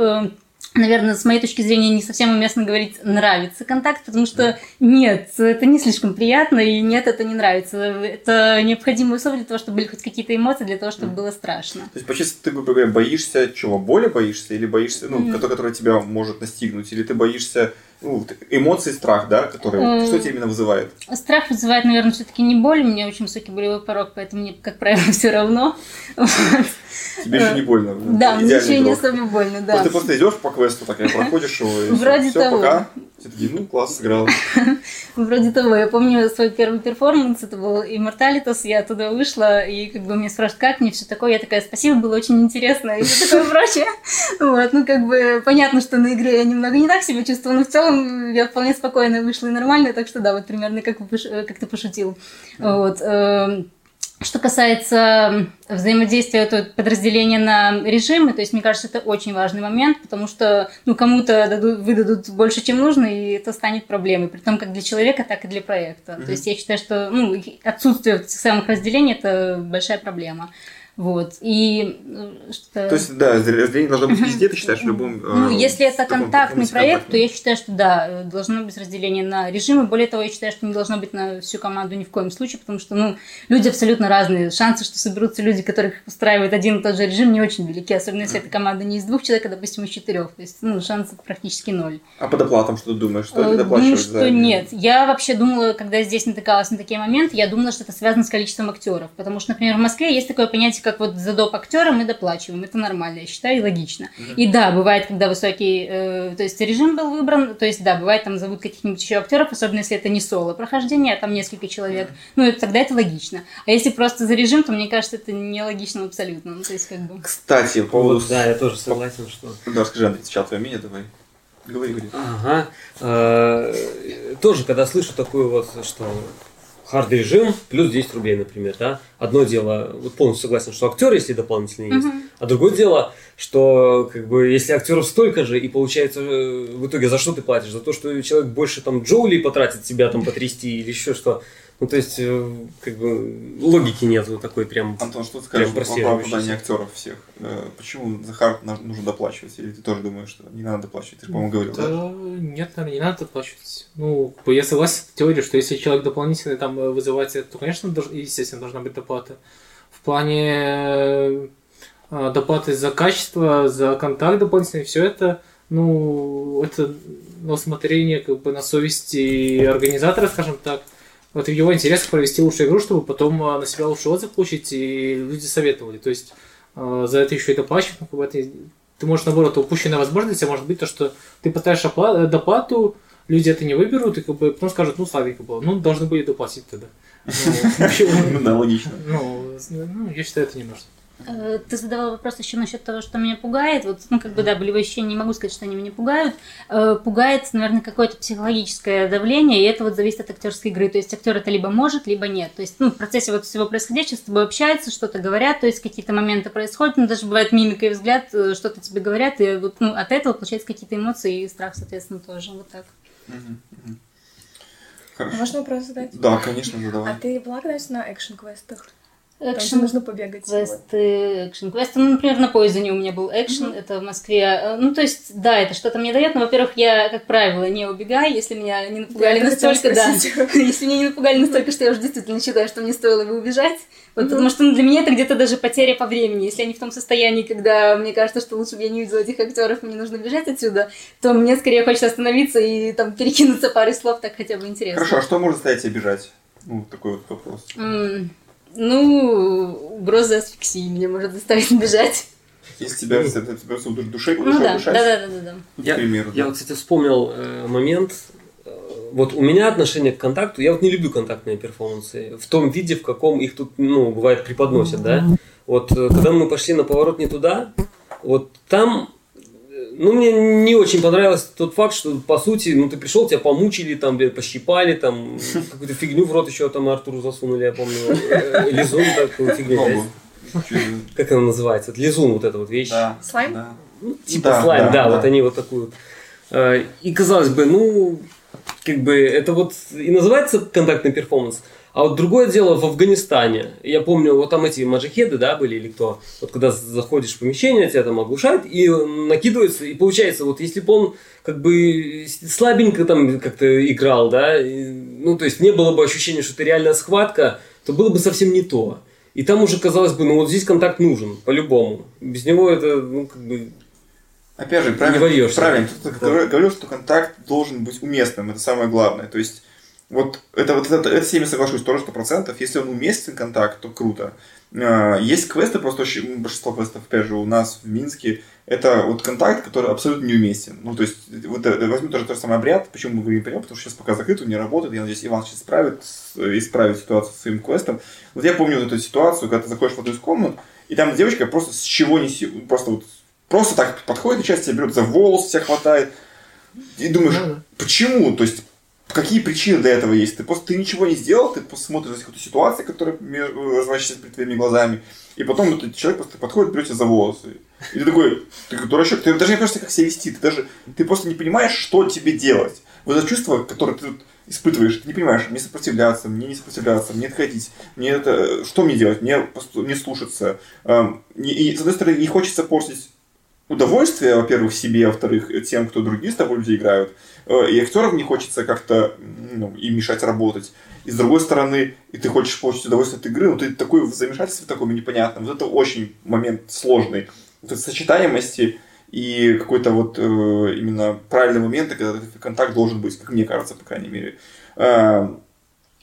[SPEAKER 3] наверное, с моей точки зрения не совсем уместно говорить «нравится контакт», потому что нет, это не слишком приятно, и нет, это не нравится. Это необходимые условия для того, чтобы были хоть какие-то эмоции, для того, чтобы было страшно.
[SPEAKER 1] То есть, почти ты, грубо говоря, боишься чего? Боли боишься? Или боишься, ну,
[SPEAKER 3] Мгм.
[SPEAKER 1] которая, тебя может настигнуть? Или ты боишься ну, вот эмоций, страх, да, который...
[SPEAKER 3] Э,
[SPEAKER 1] Что тебя именно вызывает?
[SPEAKER 3] Страх вызывает, наверное, все-таки не боль. У меня очень высокий болевой порог, поэтому мне, как правило, все равно.
[SPEAKER 1] Тебе еще не больно?
[SPEAKER 3] Э, Да, мне еще не особо больно, да.
[SPEAKER 1] Ты просто идешь по квесту, такая проходишь его, и
[SPEAKER 3] Вроде
[SPEAKER 1] все,
[SPEAKER 3] того.
[SPEAKER 1] пока. Все такие, ну, класс, сыграл.
[SPEAKER 3] Вроде того. Я помню свой первый перформанс, это был Immortalitas, я оттуда вышла, и как бы мне спрашивают, как мне все такое, я такая, спасибо, было очень интересно, и все такое прочее. Вот, ну как бы понятно, что на игре я немного не так себя чувствовала, но в целом я вполне спокойно вышла и нормально, так что да, вот примерно как, э, как ты пошутил. Вот. Что касается взаимодействия этого подразделения на режимы, то есть мне кажется, это очень важный момент, потому что ну, кому-то дадут, выдадут больше, чем нужно, и это станет проблемой, при том как для человека, так и для проекта.
[SPEAKER 1] Мгм.
[SPEAKER 3] То есть я считаю, что ну, отсутствие этих самых разделений это большая проблема. Вот. И э, что...
[SPEAKER 1] То есть, да, разделение должно быть везде, ты считаешь, в любом... э,
[SPEAKER 3] Ну, если это контактный проект, то я считаю, что да, э, должно быть разделение на режимы. Более того, я считаю, что не должно быть на всю команду ни в коем случае, потому что, ну, люди абсолютно разные. Шансы, что соберутся люди, которых устраивает один и тот же режим, не очень велики, особенно если эта команда не из двух человек, а, допустим, из четырех. То есть, ну, шансов практически ноль.
[SPEAKER 1] А по доплатам что ты думаешь? Что
[SPEAKER 3] Э,
[SPEAKER 1] ты доплачиваешь
[SPEAKER 3] что
[SPEAKER 1] за...
[SPEAKER 3] нет. Я вообще думала, когда здесь натыкалась на такие моменты, я думала, что это связано с количеством актеров. Потому что, например, в Москве есть такое понятие, как вот за доп. актера мы доплачиваем. Это нормально, я считаю, и логично. И да, бывает, когда высокий, э, то есть режим был выбран, то есть да, бывает, там зовут каких-нибудь еще актеров, особенно если это не соло прохождение, а там несколько человек. Ну, это- тогда это логично. А если просто за режим, то мне кажется, это нелогично абсолютно. Ну, то есть как бы...
[SPEAKER 1] Кстати, по поводу...
[SPEAKER 2] Вот, да, я тоже согласен, что...
[SPEAKER 1] Да, расскажи, Андрей, сначала твое мнение, давай. Говори, говори.
[SPEAKER 2] Ага. Э, Тоже, когда слышу такую вот, что хард режим плюс 10 рублей, например, да. Одно дело, вот полностью согласен, что актер, если дополнительный есть,
[SPEAKER 3] Мгм.
[SPEAKER 2] а другое дело, что как бы если актеров столько же, и получается э, в итоге за что ты платишь? За то, что человек больше там джоулей потратит себя там потрясти или еще что? Ну, то есть, э, как бы, логики нету такой прям.
[SPEAKER 1] Антон, что ты скажешь
[SPEAKER 2] Прям
[SPEAKER 1] про оправдание актеров всех? Э, Почему за хард на- нужно доплачивать? Или ты тоже думаешь, что не надо доплачивать? Ты же, по-моему, говорил, да?
[SPEAKER 4] Да, нет, наверное, не надо доплачивать. Ну, я согласен с теорией, что если человек дополнительно там э, вызывать, то, конечно, естественно, должна быть доплата. В плане доплаты за качество, за контакт дополнительный, все это, ну, это на усмотрение, как бы, на совести организатора, скажем так. Вот в его интересах провести лучшую игру, чтобы потом э, на себя лучший отзыв получить, и люди советовали. То есть э, за это еще и доплачивать, ну, как бы это ты можешь, наоборот, упущенная возможность, а может быть то, что ты потратишь опла- э, доплату, люди это не выберут, и как бы потом скажут, ну, слабенько было, ну, должны были доплатить тогда. Ну?
[SPEAKER 1] Ну да, логично.
[SPEAKER 4] Ну, ну, я считаю, это не нужно.
[SPEAKER 3] Э, Ты задавал вопрос еще насчет того, что меня пугает. Вот, ну, как бы, да, болевые ощущения, не могу сказать, что они меня пугают. Э, Пугает, наверное, какое-то психологическое давление, и это вот зависит от актерской игры. То есть актер это либо может, либо нет. То есть, ну, в процессе вот всего происходящего с тобой общаются, что-то говорят, то есть какие-то моменты происходят, ну, даже бывает мимика и взгляд, э, что-то тебе говорят, и вот, ну, от этого получается какие-то эмоции и страх, соответственно, тоже. Вот так.
[SPEAKER 1] Хорошо.
[SPEAKER 5] Можно вопрос задать?
[SPEAKER 1] Да, конечно,
[SPEAKER 5] А
[SPEAKER 1] задавай.
[SPEAKER 5] ты была когда-нибудь на экшн-квестах? Там же
[SPEAKER 3] Экшен
[SPEAKER 5] нужно побегать.
[SPEAKER 3] Квесты, экшен квесты. Ну, например, на поездине у меня был экшен, это в Москве. Э, Ну, то есть, да, это что-то мне дает, но, во-первых, я, как правило, не убегаю, если меня не напугали
[SPEAKER 5] Я хотела
[SPEAKER 3] настолько, да. Если меня не напугали настолько, что я уже действительно считаю, что мне стоило бы убежать. Вот, потому что ну, для меня это где-то даже потеря по времени. Если они в том состоянии, когда мне кажется, что лучше бы я не видела этих актеров, мне нужно бежать отсюда, то мне скорее хочется остановиться и там перекинуться парой слов, так хотя бы интересно.
[SPEAKER 1] Хорошо, а что может заставить тебя бежать? Ну, такой вот вопрос.
[SPEAKER 3] М, Ну, угроза асфиксии меня может заставить бежать.
[SPEAKER 1] Если тебя, тебя в душе,
[SPEAKER 3] Ну да, да, да, да, да,
[SPEAKER 2] Я,
[SPEAKER 1] примеру,
[SPEAKER 2] я
[SPEAKER 1] да.
[SPEAKER 2] вот, кстати, вспомнил э, момент. э, Вот у меня отношение к контакту, я вот не люблю контактные перформансы в том виде, в каком их тут, ну, бывает, преподносят, да. Вот э, когда мы пошли на поворот не туда, вот там, ну, мне не очень понравился тот факт, что, по сути, ну, ты пришел, тебя помучили, там, пощипали, там, какую-то фигню в рот еще там Артуру засунули, я помню, э, лизун такую фигню, как она называется, лизун, вот эта вот вещь.
[SPEAKER 1] Да.
[SPEAKER 5] Слайм?
[SPEAKER 1] Да.
[SPEAKER 2] Ну, типа
[SPEAKER 1] Да,
[SPEAKER 2] слайм,
[SPEAKER 1] да,
[SPEAKER 2] да,
[SPEAKER 1] да.
[SPEAKER 2] вот они вот такую. Э, И казалось бы, ну, как бы это вот и называется контактный перформанс. А вот другое дело в Афганистане. Я помню, вот там эти маджахеды, да, были или кто. Вот когда заходишь в помещение, тебя там оглушают и накидывается. И получается, вот если бы он как бы слабенько там как-то играл, да, и, ну, то есть не было бы ощущения, что это реальная схватка, то было бы совсем не то. И там уже казалось бы, ну вот здесь контакт нужен, по-любому. Без него это, ну, как бы,
[SPEAKER 1] Опять же, правильно, правильно кто-то говорил- говорил, что контакт должен быть уместным, это самое главное. То есть, вот это, вот это, это с ними соглашусь, тоже сто процентов. Если он уместен, контакт, то круто. А, Есть квесты, просто очень, большинство квестов, опять же, у нас в Минске, это вот контакт, который абсолютно неуместен. Ну, то есть, вот э, возьмем тоже тот же самый обряд. Почему мы говорим обряд? Потому что сейчас пока закрыт, он не работает. Я надеюсь, Иван сейчас исправит, с- исправит ситуацию со своим квестом. Вот я помню вот эту ситуацию, когда ты заходишь в одну из комнат, и там девочка просто с чего не просто вот просто так подходит, и часть тебя берет за волосы, тебя хватает. И думаешь,
[SPEAKER 4] Ну да.
[SPEAKER 1] почему? То есть, какие причины для этого есть? Ты просто ты ничего не сделал, ты просто смотришь за какую-то ситуацию, которая разворачивается перед твоими глазами, и потом этот человек просто подходит, берет тебя за волосы. И ты такой, ты дурачок, ты даже не понимаешь, как себя вести, ты даже, ты просто не понимаешь, что тебе делать. Вот это чувство, которое ты испытываешь, ты не понимаешь, мне сопротивляться, мне не сопротивляться, мне отходить, мне это, что мне делать, мне, слушаться. Эм, не- И, с одной стороны, не хочется портить удовольствие, во-первых, себе, а во-вторых, тем, кто другие с тобой люди играют. Э, И актерам не хочется как-то ну, им мешать работать. И с другой стороны, и ты хочешь получить удовольствие от игры, но ты такой в замешательстве таком непонятном. Вот это очень момент сложный. Вот этой сочетаемости и какой-то вот э, именно правильный момент, когда этот контакт должен быть, как мне кажется, по крайней мере. Э,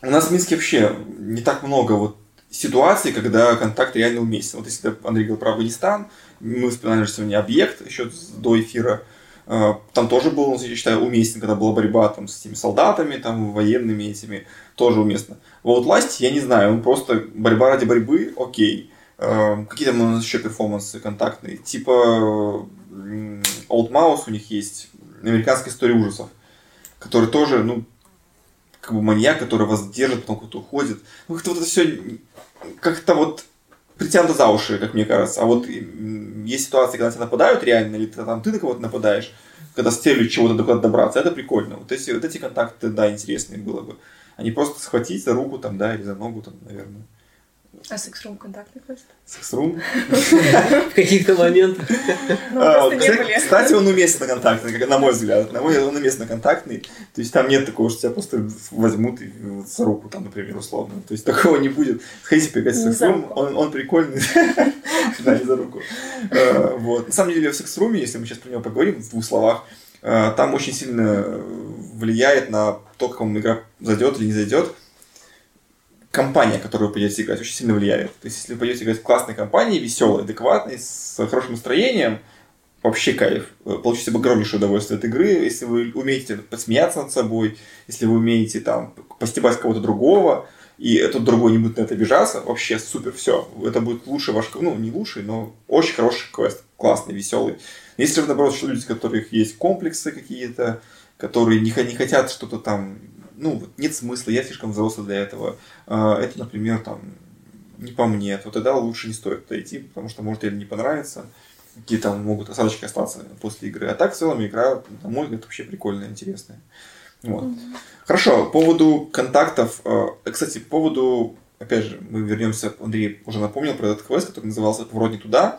[SPEAKER 1] у нас в Минске вообще не так много вот ситуаций, когда контакт реально уместен. Вот если Андрей говорил про Афганистан, мы вспоминали же сегодня объект еще до эфира. Э, Там тоже был, я считаю, уместен, когда была борьба там, с этими солдатами, там, военными этими, тоже уместно. В Outlast, я не знаю, он просто борьба ради борьбы, окей. Э, Какие там у нас еще перформансы контактные? Типа Old Mouse у них есть, американская история ужасов, который тоже, ну, как бы маньяк, который вас держит, потом кто-то уходит. Ну, как-то вот это все как-то вот притянуто за уши, как мне кажется. А вот есть ситуации, когда тебя нападают реально, или ты, там ты на кого-то нападаешь, когда с целью чего-то куда-то добраться, это прикольно. Вот эти, вот эти контакты, да, интересные было бы. А не просто схватить за руку там, да, или за ногу там, наверное.
[SPEAKER 5] А секс-рум контактный квест?
[SPEAKER 1] Секс-рум.
[SPEAKER 2] В каких-то моментах.
[SPEAKER 5] Ну,
[SPEAKER 1] кстати, он уместно контактный, на мой взгляд. На мой взгляд, он уместно контактный. То есть там нет такого, что тебя просто возьмут за руку, там, например, условно. То есть такого не будет. Сходите поиграть в секс-рум, он, он прикольный. Да, не за руку. Э, Вот. На самом деле в секс-руме, если мы сейчас про него поговорим в двух словах, э, там очень сильно влияет на то, как вам игра зайдет или не зайдет. Компания, которую вы пойдете играть, очень сильно влияет. То есть, если вы пойдете играть в классной компании, веселой, адекватной, с хорошим настроением, вообще кайф. Получите огромнейшее удовольствие от игры, если вы умеете посмеяться над собой, если вы умеете там постебать кого-то другого, и этот другой не будет на это обижаться, вообще супер, все. Это будет лучший ваш, ну, не лучший, но очень хороший квест, классный, веселый. Если же, наоборот, что люди, у которых есть комплексы какие-то, которые не, не хотят что-то там, ну, нет смысла, я слишком взрослый для этого. А, Это, например, там, не по мне, то тогда лучше не стоит туда идти, потому что может или не понравится, какие там могут осадочки остаться после игры. А так, в целом, игра, на мой взгляд, вообще прикольная, интересная. Вот. Хорошо, по поводу контактов. э, Кстати, по поводу, опять же, мы вернемся, Андрей уже напомнил про этот квест, который назывался «Поворот не туда».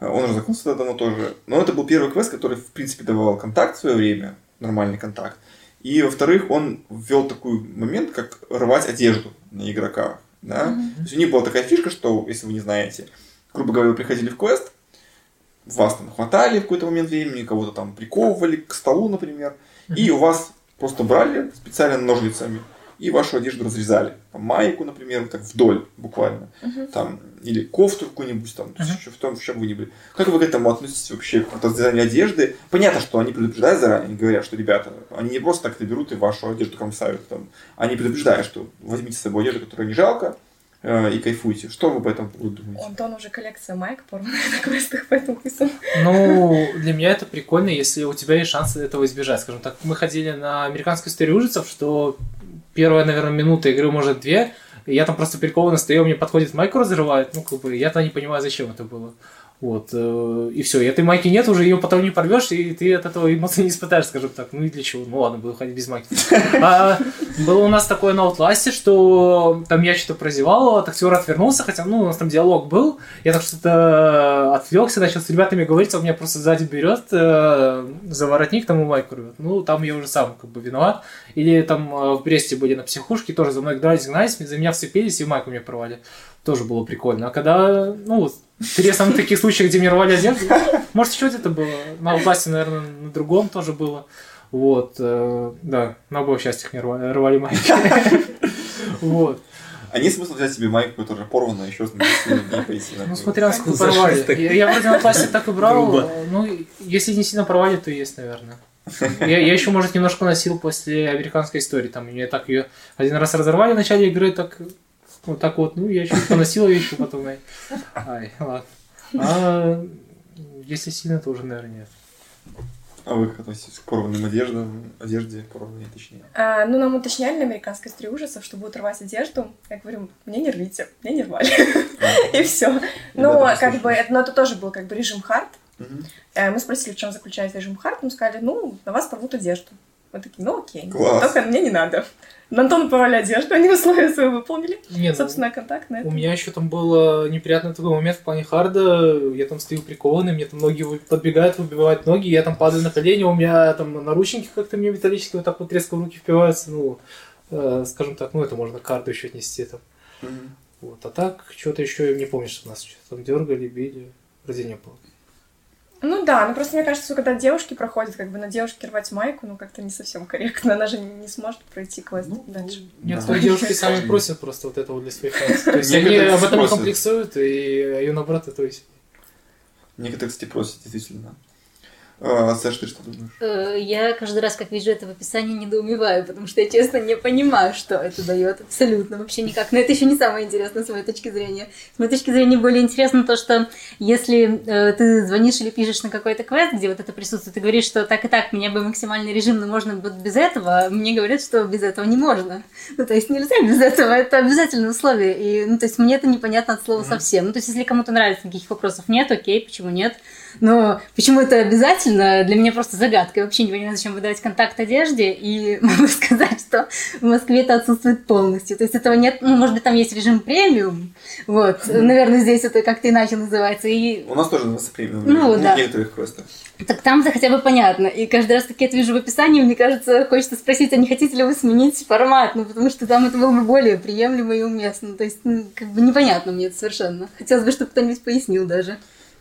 [SPEAKER 1] Э, Он уже закончился давно тоже. Но это был первый квест, который, в принципе, давал контакт в свое время, нормальный контакт. И, во-вторых, он ввел такой момент, как рвать одежду на игрока. Да? То есть у них была такая фишка, что, если вы не знаете, грубо говоря, вы приходили в квест, вас там хватали в какой-то момент времени, кого-то там приковывали к столу, например, и у вас просто брали специально ножницами и вашу одежду разрезали. Там, майку, например, так вдоль буквально. Там, или кофту какую-нибудь, там, то есть еще в том, в чем вы не были. Как вы к этому относитесь вообще, к разрезанию одежды? Понятно, что они предупреждают заранее, они говорят, что, ребята, они не просто так-то берут и вашу одежду кромсают. Там. Они предупреждают, что возьмите с собой одежду, которую не жалко, э, и кайфуйте. Что вы по этому поводу
[SPEAKER 5] У
[SPEAKER 1] думаете?
[SPEAKER 5] Антона уже коллекция майк порванная на квестах, поэтому он...
[SPEAKER 4] Ну, для меня это прикольно, если у тебя есть шанс этого избежать. Скажем так, мы ходили на американскую историю ужасов, что первая, наверное, минута игры, может, две, я там просто прикованно стою, мне подходит майку разрывает, ну, как бы, я-то не понимаю, зачем это было. Вот, э, и все, и этой майки нет, уже ее потом не порвешь, и ты от этого эмоций не испытаешь, скажем так. Ну и для чего? Ну ладно, буду ходить без майки. А было у нас такое на Outlast, что там я что-то прозевал, от актера отвернулся, хотя, ну, у нас там диалог был, я так что-то отвлекся, начал с ребятами говорить, а у меня просто сзади берет э, за воротник, там и майку рвет. Ну, там я уже сам как бы виноват. Или там э, в Бресте были на психушке, тоже за мной гнались, гнались, за меня вцепились и майку мне порвали. Тоже было прикольно. А когда, ну, интересно, на таких случаях, где мне рвали одежду, может, еще где-то было. На Outlast, наверное, на другом тоже было. Вот, э, да, на обоих частях мне рвали, рвали майки. Вот.
[SPEAKER 1] А нет смысла взять себе майку, которая порвана, еще с не.
[SPEAKER 4] Ну, смотря насколько порвали. Я, вроде на пластик так и брал. Ну, если не сильно порвали, то есть, наверное. Я, я еще, может, немножко носил после американской истории. Там мне так ее один раз разорвали в начале игры, так вот так вот. Ну, я чуть поносил ее еще потом. ай. Ай, ладно. А если сильно, то уже, наверное, нет.
[SPEAKER 1] А вы как относитесь к порванным одеждам, одежде порванной, точнее?
[SPEAKER 5] А, ну, нам уточняли на американской истории ужасов, что будут рвать одежду. Я говорю, мне не рвите, мне не рвали. И все. Ну, как бы, но это тоже был как бы режим хард. Э, Мы спросили, в чем заключается режим хард. Мы сказали, ну, на вас порвут одежду. Мы такие, ну окей.
[SPEAKER 1] Класс.
[SPEAKER 5] Только мне не надо. На Антону порвали одежду, они условия свои выполнили.
[SPEAKER 4] Не, ну,
[SPEAKER 5] Собственно, контакт на
[SPEAKER 4] У
[SPEAKER 5] этом.
[SPEAKER 4] меня еще там был неприятный такой момент в плане харда. Я там стою прикованный, мне там ноги подбегают, выбивают ноги, я там падаю на колени, у меня там наручники как-то мне металлические вот так вот резко в руки впиваются. Ну, э, скажем так, ну это можно к карду еще отнести там.
[SPEAKER 1] Мгм.
[SPEAKER 4] Вот. А так, что-то еще не помню, что нас что-то там дергали, били. Вроде не было.
[SPEAKER 5] Ну да, ну просто мне кажется, что когда девушки проходят, как бы на девушке рвать майку, ну как-то не совсем корректно. Она же не сможет пройти квест
[SPEAKER 1] Ну,
[SPEAKER 5] дальше.
[SPEAKER 4] Некоторые
[SPEAKER 1] Да.
[SPEAKER 4] девушки сами просят просто вот этого для своих. То есть они об этом комплексуют, и ее наоборот, это есть.
[SPEAKER 1] Некоторые, кстати, просят, действительно. А, Саш, ты что думаешь?
[SPEAKER 3] Э, Я каждый раз, как вижу это в описании, недоумеваю, потому что я, честно, не понимаю, что это дает абсолютно, вообще никак. Но это еще не самое интересное с моей точки зрения. С моей точки зрения более интересно то, что если э, ты звонишь или пишешь на какой-то квест, где вот это присутствует, ты говоришь, что так и так, меня бы максимальный режим, но можно будет без этого, а мне говорят, что без этого не можно. Ну, то есть нельзя без этого, это обязательное условие. И, ну, то есть мне это непонятно от слова совсем. Ну, то есть если кому-то нравится, никаких вопросов нет, окей, почему нет? Но почему это обязательно, для меня просто загадка. Я вообще не понимаю, зачем выдавать контакт одежде. И могу сказать, что в Москве это отсутствует полностью. То есть этого нет, ну, может быть, там есть режим премиум. Вот, наверное, здесь это как-то иначе называется. И
[SPEAKER 1] У нас тоже называется премиум.
[SPEAKER 3] Ну, да.
[SPEAKER 1] некоторых квестах.
[SPEAKER 3] так там-то хотя бы понятно. И каждый раз, как я это вижу в описании, мне кажется, хочется спросить, а не хотите ли вы сменить формат? Ну, потому что там это было бы более приемлемо и уместно. То есть, ну, как бы непонятно мне это совершенно. Хотелось бы, чтобы кто-нибудь пояснил даже.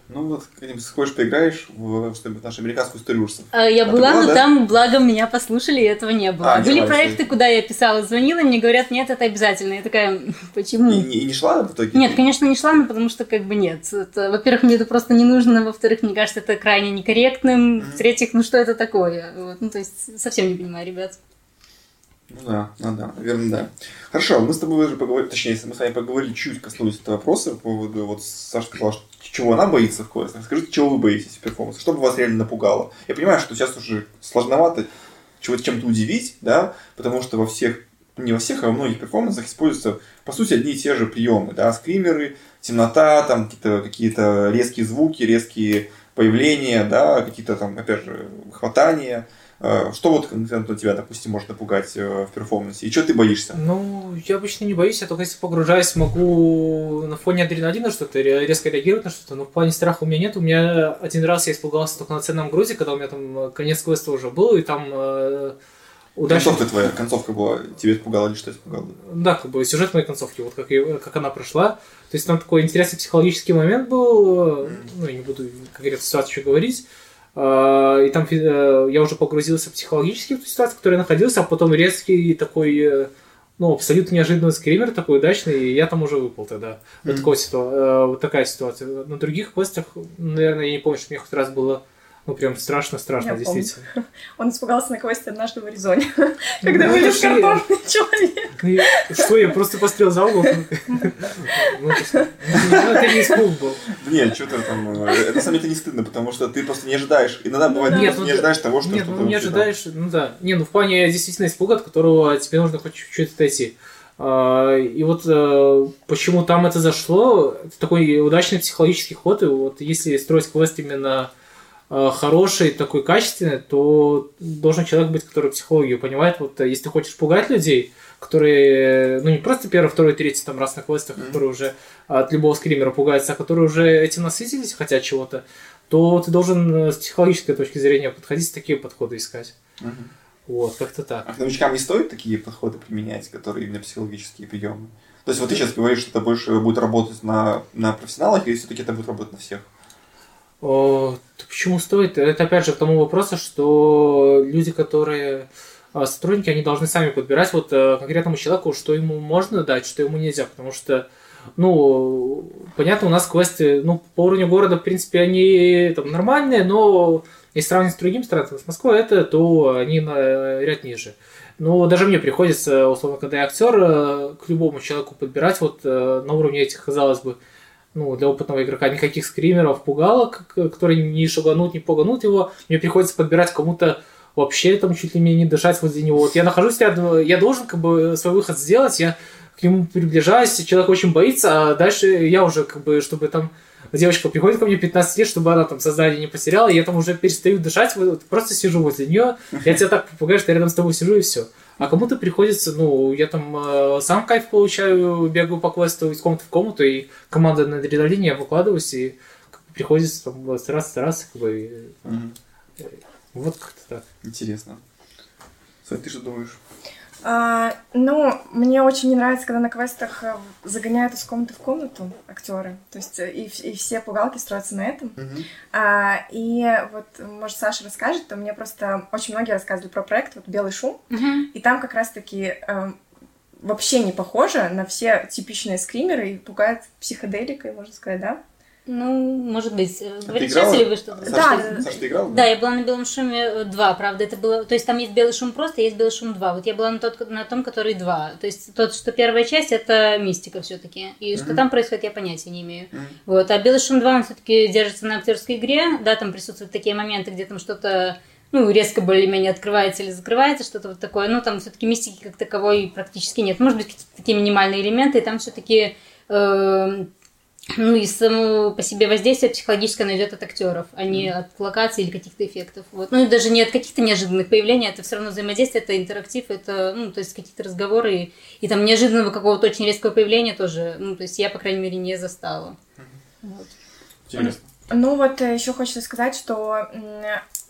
[SPEAKER 1] Ну вот, как-нибудь сходишь, поиграешь в, что-нибудь, в нашу американскую историю ужасов.
[SPEAKER 3] А, Я
[SPEAKER 1] А
[SPEAKER 3] была,
[SPEAKER 1] была,
[SPEAKER 3] но
[SPEAKER 1] да?
[SPEAKER 3] там, благо, меня послушали, и этого не было.
[SPEAKER 1] А,
[SPEAKER 3] Были
[SPEAKER 1] была,
[SPEAKER 3] проекты, куда я писала, звонила, мне говорят, нет, это обязательно. Я такая, почему?
[SPEAKER 1] И, не- и не шла в итоге?
[SPEAKER 3] Нет, конечно, не шла, но потому что как бы нет. Это, во-первых, мне это просто не нужно, во-вторых, мне кажется, это крайне некорректным, в-третьих, ну что это такое? Вот, ну, то есть, совсем не понимаю, ребят.
[SPEAKER 1] Ну да, ну да, наверное, да. Хорошо, мы с тобой уже поговорили, точнее, мы с вами поговорили, чуть коснулись этого вопроса по поводу, вот Саша сказала, что чего она боится в квестах. Скажите, чего вы боитесь в перформансе? Что бы вас реально напугало? Я понимаю, что сейчас уже сложновато чего-то чем-то удивить, да, потому что во всех, не во всех, а во многих перформансах используются, по сути, одни и те же приемы, да, скримеры, темнота, там какие-то какие резкие звуки, резкие появления, да, какие-то там, опять же, хватания. Э, Что вот конкретно тебя, допустим, может напугать э, в перформансе? И что ты боишься?
[SPEAKER 4] Ну, я обычно не боюсь, я только если погружаюсь, могу на фоне адреналина что-то ре- резко реагировать на что-то, но в плане страха у меня нет. У меня один раз я испугался только на ценном грузе, когда у меня там э, конец квеста уже был, и там э, удачно...
[SPEAKER 1] Концовка твоя, концовка была, тебе испугала или что испугало?
[SPEAKER 4] Да, как бы сюжет моей концовки, вот как, как она прошла. То есть там такой интересный психологический момент был, ну, я не буду конкретно ситуацию еще говорить. А, И там э, я уже погрузился психологически в ту ситуацию, в которой я находился, а потом резкий такой, э, ну, абсолютно неожиданный скример, такой удачный, и я там уже выпал тогда. Вот,
[SPEAKER 1] Мгм.
[SPEAKER 4] такой ситуа- э, вот такая ситуация. На других квестах, наверное, я не помню, что мне хоть раз было, ну, прям страшно-страшно,
[SPEAKER 5] Я помню.
[SPEAKER 4] действительно.
[SPEAKER 5] Он испугался на квесте однажды в Аризоне, когда
[SPEAKER 4] Ну,
[SPEAKER 5] вылез
[SPEAKER 4] это ж я-
[SPEAKER 5] картонный человек.
[SPEAKER 4] Ну, я- Что, я просто пострел за угол? Ну, это ну, это не испуг был.
[SPEAKER 1] Нет, что-то там, э, это на самом деле не стыдно, потому что ты просто не ожидаешь. Иногда бывает, ты не
[SPEAKER 4] да.
[SPEAKER 1] ожидаешь того, что
[SPEAKER 4] Нет, ну не ожидаешь, ну да. Не, ну в плане действительно испуга, от которого тебе нужно хоть чуть-чуть отойти. А, И вот э, почему там это зашло, это такой удачный психологический ход, и вот если строить квест именно э, хороший, такой качественный, то должен человек быть, который психологию понимает. Вот э, если ты хочешь пугать людей, которые, ну не просто первый, второй, третий там раз на квестах,
[SPEAKER 1] Мгм.
[SPEAKER 4] которые уже от любого скримера пугаются, а которые уже этим насытились, хотят чего-то, то ты должен э, с психологической точки зрения подходить, такие подходы искать.
[SPEAKER 1] Мгм.
[SPEAKER 4] Вот, как-то так.
[SPEAKER 1] А к новичкам не стоит такие подходы применять, которые именно психологические приемы? То есть вот ты сейчас говоришь, что это больше будет работать на, на профессионалах, или все-таки это будет работать на всех?
[SPEAKER 4] То почему стоит? Это опять же к тому вопросу, что люди, которые а, сотрудники, они должны сами подбирать вот э, конкретному человеку, что ему можно дать, что ему нельзя, потому что ну, понятно, у нас квесты, ну, по уровню города, в принципе, они там нормальные, но если сравнивать с другими странами, с Москвой это, то они на ряд ниже. Ну, даже мне приходится, условно, когда я актер, э, к любому человеку подбирать вот э, на уровне этих, казалось бы, ну, для опытного игрока никаких скримеров, пугалок, которые не шаганут, не пуганут его. Мне приходится подбирать кому-то вообще там чуть ли мне не дышать возле него. Вот я нахожусь рядом, я должен как бы свой выход сделать, я к нему приближаюсь, человек очень боится, а дальше я уже как бы, чтобы там девочка приходит ко мне 15 лет, чтобы она там сознание не потеряла, и я там уже перестаю дышать, вот просто сижу возле нее, я тебя так попугаю, что я рядом с тобой сижу и все. А кому-то приходится, ну, я там э, сам кайф получаю, бегаю по квесту из комнаты в комнату, и команда на адреналине, я выкладываюсь, и приходится там стараться, стараться, как бы,
[SPEAKER 1] Мгм.
[SPEAKER 4] вот как-то так.
[SPEAKER 1] Интересно. Сань, ты что думаешь?
[SPEAKER 5] А, ну, мне очень не нравится, когда на квестах э, загоняют из комнаты в комнату актеры. То есть э, и, и все пугалки строятся на этом. А, и вот, может, Саша расскажет, то мне просто очень многие рассказывали про проект вот «Белый шум», и там как раз-таки эм, вообще не похоже на все типичные скримеры и пугает психоделикой, можно сказать, да?
[SPEAKER 3] Ну, может быть. Э, Говорите
[SPEAKER 1] играла?
[SPEAKER 3] сейчас или вы что-то?
[SPEAKER 5] Да,
[SPEAKER 1] Саша, ты играл?
[SPEAKER 3] Да, я была на белом шуме 2, правда, это было, то есть там есть белый шум просто, есть белый шум 2. Вот я была на, тот, на том, который 2. То есть тот, что первая часть, это мистика все-таки. И что там происходит, я понятия не имею. Вот. А белый шум 2, он все-таки держится на актерской игре. Да, там присутствуют такие моменты, где там что-то ну, резко более-менее открывается или закрывается, что-то вот такое. Ну, там все-таки мистики как таковой практически нет. Может быть, какие-то такие минимальные элементы, и там все-таки ну и само по себе воздействие психологическое оно идет от актеров, а не от локаций или каких-то эффектов. Вот. Ну и даже не от каких-то неожиданных появлений, это все равно взаимодействие, это интерактив, это, ну, то есть какие-то разговоры, и, и там неожиданного какого-то очень резкого появления тоже, ну, то есть я, по крайней мере, не застала. Вот.
[SPEAKER 1] Интересно.
[SPEAKER 5] Ну вот еще хочется сказать, что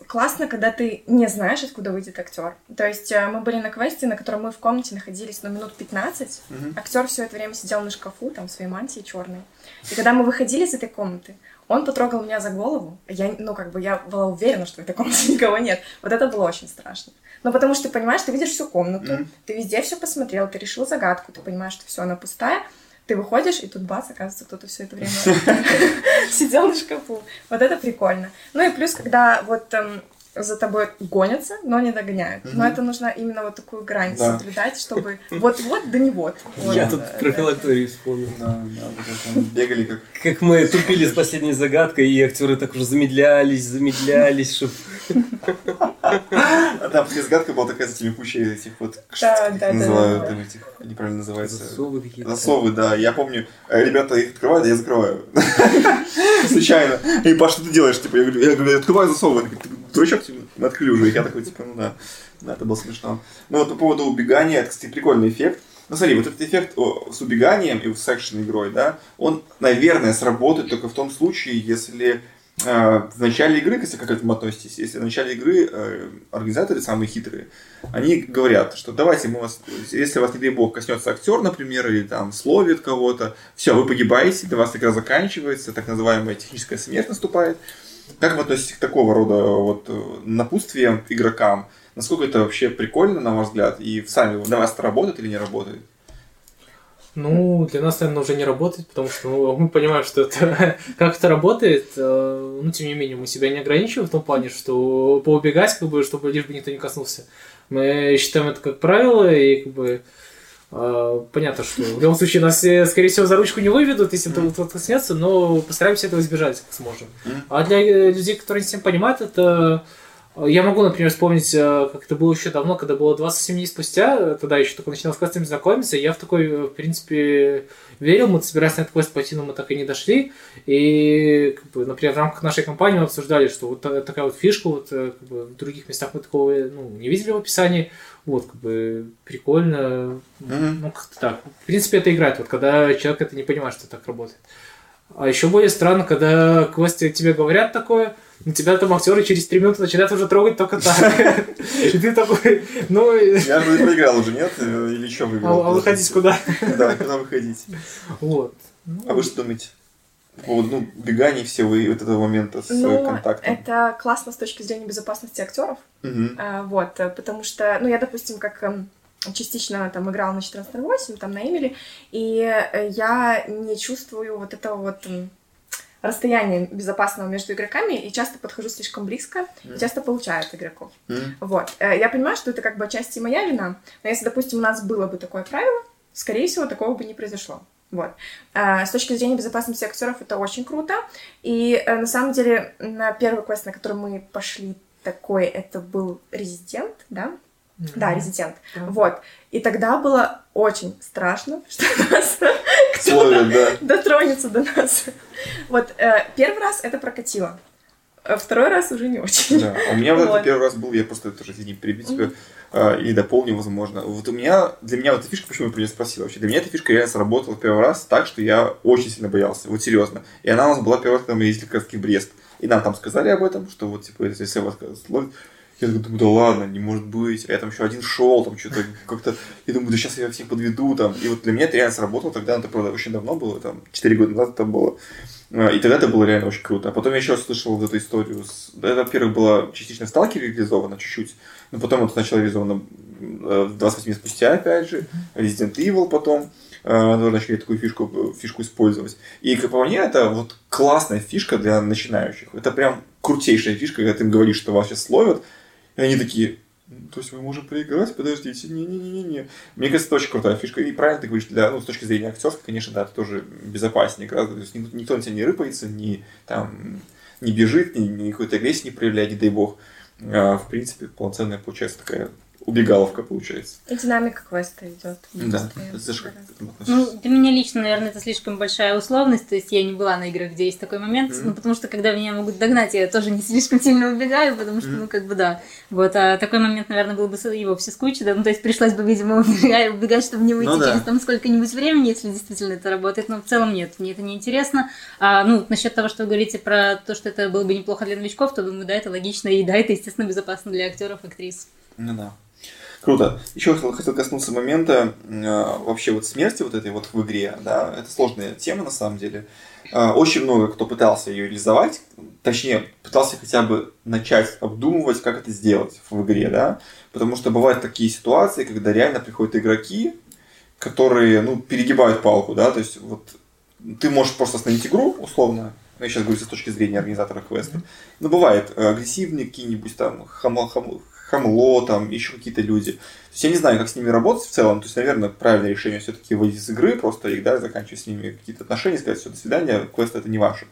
[SPEAKER 5] классно, когда ты не знаешь, откуда выйдет актер. То есть э, мы были на квесте, на котором мы в комнате находились, ну, минут 15.
[SPEAKER 1] Мгм.
[SPEAKER 5] Актер все это время сидел на шкафу, там, в своей мантии черной. И когда мы выходили из этой комнаты, он потрогал меня за голову. Я, ну, как бы, я была уверена, что в этой комнате никого нет. Вот это было очень страшно. Ну, потому что ты понимаешь, ты видишь всю комнату,
[SPEAKER 1] Мгм.
[SPEAKER 5] ты везде все посмотрел, ты решил загадку, ты понимаешь, что все, она пустая. Ты выходишь, и тут бац, оказывается, кто-то все это время сидел на шкафу. Вот это прикольно. Ну и плюс, когда вот эм, за тобой гонятся, но не догоняют. Но
[SPEAKER 1] Мгм.
[SPEAKER 5] это нужно именно вот такую грань
[SPEAKER 1] Да.
[SPEAKER 5] соблюдать, чтобы вот-вот, да не вот. Вот,
[SPEAKER 2] Я тут про
[SPEAKER 5] да.
[SPEAKER 2] филакторию вспомнил.
[SPEAKER 1] Да, да, бегали как...
[SPEAKER 2] Как мы тупили с последней загадкой, и актеры так уже замедлялись, замедлялись, чтобы...
[SPEAKER 1] А там загадка была такая за этими кучей этих вот...
[SPEAKER 5] Да, да, да, да, да.
[SPEAKER 1] этих, они правильно называются.
[SPEAKER 2] Засовы какие-то.
[SPEAKER 1] Засовы, да. Я помню, э, ребята их открывают, а я закрываю. Случайно. И Паш, что ты делаешь? Типа, я говорю, я говорю, открываю засовы. Они говорят, «Ты дурачок, мы открыли уже. Я такой, типа, ну да. Да, это было смешно. Ну вот по поводу убегания, это, кстати, прикольный эффект. Ну смотри, вот этот эффект с убеганием и с экшен игрой, да, он, наверное, сработает только в том случае, если э, в начале игры, если как к этому относитесь, если в начале игры э, организаторы самые хитрые, они говорят, что давайте мы вас, если вас, не дай бог, коснется актер, например, или там словит кого-то, все, вы погибаете, для вас игра заканчивается, так называемая техническая смерть наступает. Как вы относитесь к такого рода вот э, напутствиям игрокам? Насколько это вообще прикольно, на ваш взгляд? И сами, для вас это работает или не работает?
[SPEAKER 4] Ну, для нас, наверное, уже не работает, потому что ну, мы понимаем, что это как это работает. э, Ну, тем не менее, мы себя не ограничиваем в том плане, что поубегать, как бы, чтобы лишь бы никто не коснулся. Мы считаем это как правило, и как бы понятно, что в любом случае нас, э, скорее всего, за ручку не выведут, если кто- кто-то коснется, но постараемся этого избежать, как сможем.
[SPEAKER 1] Мгм.
[SPEAKER 4] А для э, людей, которые не совсем понимают, это э, я могу, например, вспомнить, как это было еще давно, когда было 27 дней спустя, тогда еще только начинал с квестами знакомиться, я в такой, в принципе, верил, мы собирались на пойти, но мы так и не дошли, и, как бы, например, в рамках нашей компании мы обсуждали, что вот та- такая вот фишка, вот, э, как бы, в других местах мы такого ну, не видели в описании, вот, как бы, прикольно,
[SPEAKER 1] Мгм.
[SPEAKER 4] ну, как-то так. В принципе, это играет, вот, когда человек это не понимает, что так работает. А еще более странно, когда квесты тебе говорят такое, но тебя там актеры через три минуты начинают уже трогать только так. И ты такой, ну,
[SPEAKER 1] Я же проиграл уже, нет? Или что
[SPEAKER 4] а
[SPEAKER 1] выиграл?
[SPEAKER 4] а выходить куда?
[SPEAKER 1] Да, куда выходить?
[SPEAKER 4] Вот.
[SPEAKER 1] А вы что думаете? По поводу ну, бегания всего и вот этого момента с э,
[SPEAKER 5] Ну,
[SPEAKER 1] контактом.
[SPEAKER 5] это классно с точки зрения безопасности актеров.
[SPEAKER 1] Мгм.
[SPEAKER 5] А, Вот, э, потому что, ну, я, допустим, как эм, частично там играла на 14.08, там на Эмили, и э, я не чувствую вот этого вот м, расстояния безопасного между игроками, и часто подхожу слишком близко, и часто получаю от игроков.
[SPEAKER 1] Мгм.
[SPEAKER 5] Вот. Э, Я понимаю, что это как бы отчасти моя вина, но если, допустим, у нас было бы такое правило, скорее всего, такого бы не произошло. Вот. А, С точки зрения безопасности актеров это очень круто. И э, на самом деле на первый квест, на который мы пошли такой, это был резидент, да? Да, резидент.
[SPEAKER 4] Да.
[SPEAKER 5] Вот. И тогда было очень страшно, что нас
[SPEAKER 1] Словят, да.
[SPEAKER 5] дотронется до нас. Вот. э, Первый раз это прокатило. А Второй раз уже не очень.
[SPEAKER 1] Да. У меня вот
[SPEAKER 5] Вот.
[SPEAKER 1] это первый раз был, я просто тоже извини, перебить тебя, а, или дополню, возможно. Вот у меня, для меня вот эта фишка, почему я про нее спросил вообще, для меня эта фишка реально сработала первый раз так, что я очень сильно боялся, вот серьезно. И она у нас была первый раз, когда мы ездили как раз в Брест. И нам там сказали об этом, что вот, типа, если если вас словят, я думаю, да ладно, не может быть. А я там еще один шел, там что-то как-то... Я думаю, да сейчас я всех подведу там. И вот для меня это реально сработало тогда, это, правда, очень давно было, там, 4 года назад это было. А, И тогда это было реально очень круто. А потом я еще слышал вот эту историю. Это, во-первых, была частично в Сталкере реализована чуть-чуть, но потом это начало реализовано э, 28 спустя, опять же, Resident Evil потом. э, начали такую фишку, фишку использовать. И, как по мне, это вот классная фишка для начинающих. Это прям крутейшая фишка, когда ты им говоришь, что вас сейчас словят, и они такие, то есть мы можем проиграть? Подождите, не-не-не-не. Мне кажется, это очень крутая фишка. И правильно ты говоришь, для, ну, с точки зрения актерской, конечно, да, это тоже безопаснее гораздо. То есть никто на тебя не рыпается, не, там, не бежит, ни, ни какой-то агрессии не проявляет, не дай бог. А, в принципе, полноценная получается такая убегаловка получается.
[SPEAKER 5] И динамика квеста идет.
[SPEAKER 1] Да. Это же
[SPEAKER 3] ну, для меня лично, наверное, это слишком большая условность. То есть я не была на играх, где есть такой момент. Mm-hmm. Ну, потому что когда меня могут догнать, я тоже не слишком сильно убегаю, потому что, mm-hmm. ну, как бы да. Вот, а такой момент, наверное, был бы и вовсе скучно. Да? Ну, то есть пришлось бы, видимо, убегать, убегать чтобы не выйти ну, да. через там сколько-нибудь времени, если действительно это работает. Но в целом нет, мне это не интересно. А, ну, насчет того, что вы говорите про то, что это было бы неплохо для новичков, то думаю, да, это логично. И да, это, естественно, безопасно для актеров, актрис.
[SPEAKER 1] Ну да. Круто. Еще хотел коснуться момента э, вообще вот смерти вот этой вот в игре, да, это сложная тема на самом деле. Э, очень много кто пытался ее реализовать, точнее, пытался хотя бы начать обдумывать, как это сделать в игре, да, потому что бывают такие ситуации, когда реально приходят игроки, которые, ну, перегибают палку, да, то есть вот ты можешь просто остановить игру, условно, я сейчас говорю с точки зрения организатора квеста, но бывает э, агрессивные какие-нибудь там хам, хам, Хамло, там, еще какие-то люди. То есть я не знаю, как с ними работать в целом. То есть, наверное, правильное решение все-таки выйти из игры, просто их, да, заканчивать с ними какие-то отношения, сказать, все, до свидания, квест это не ваше.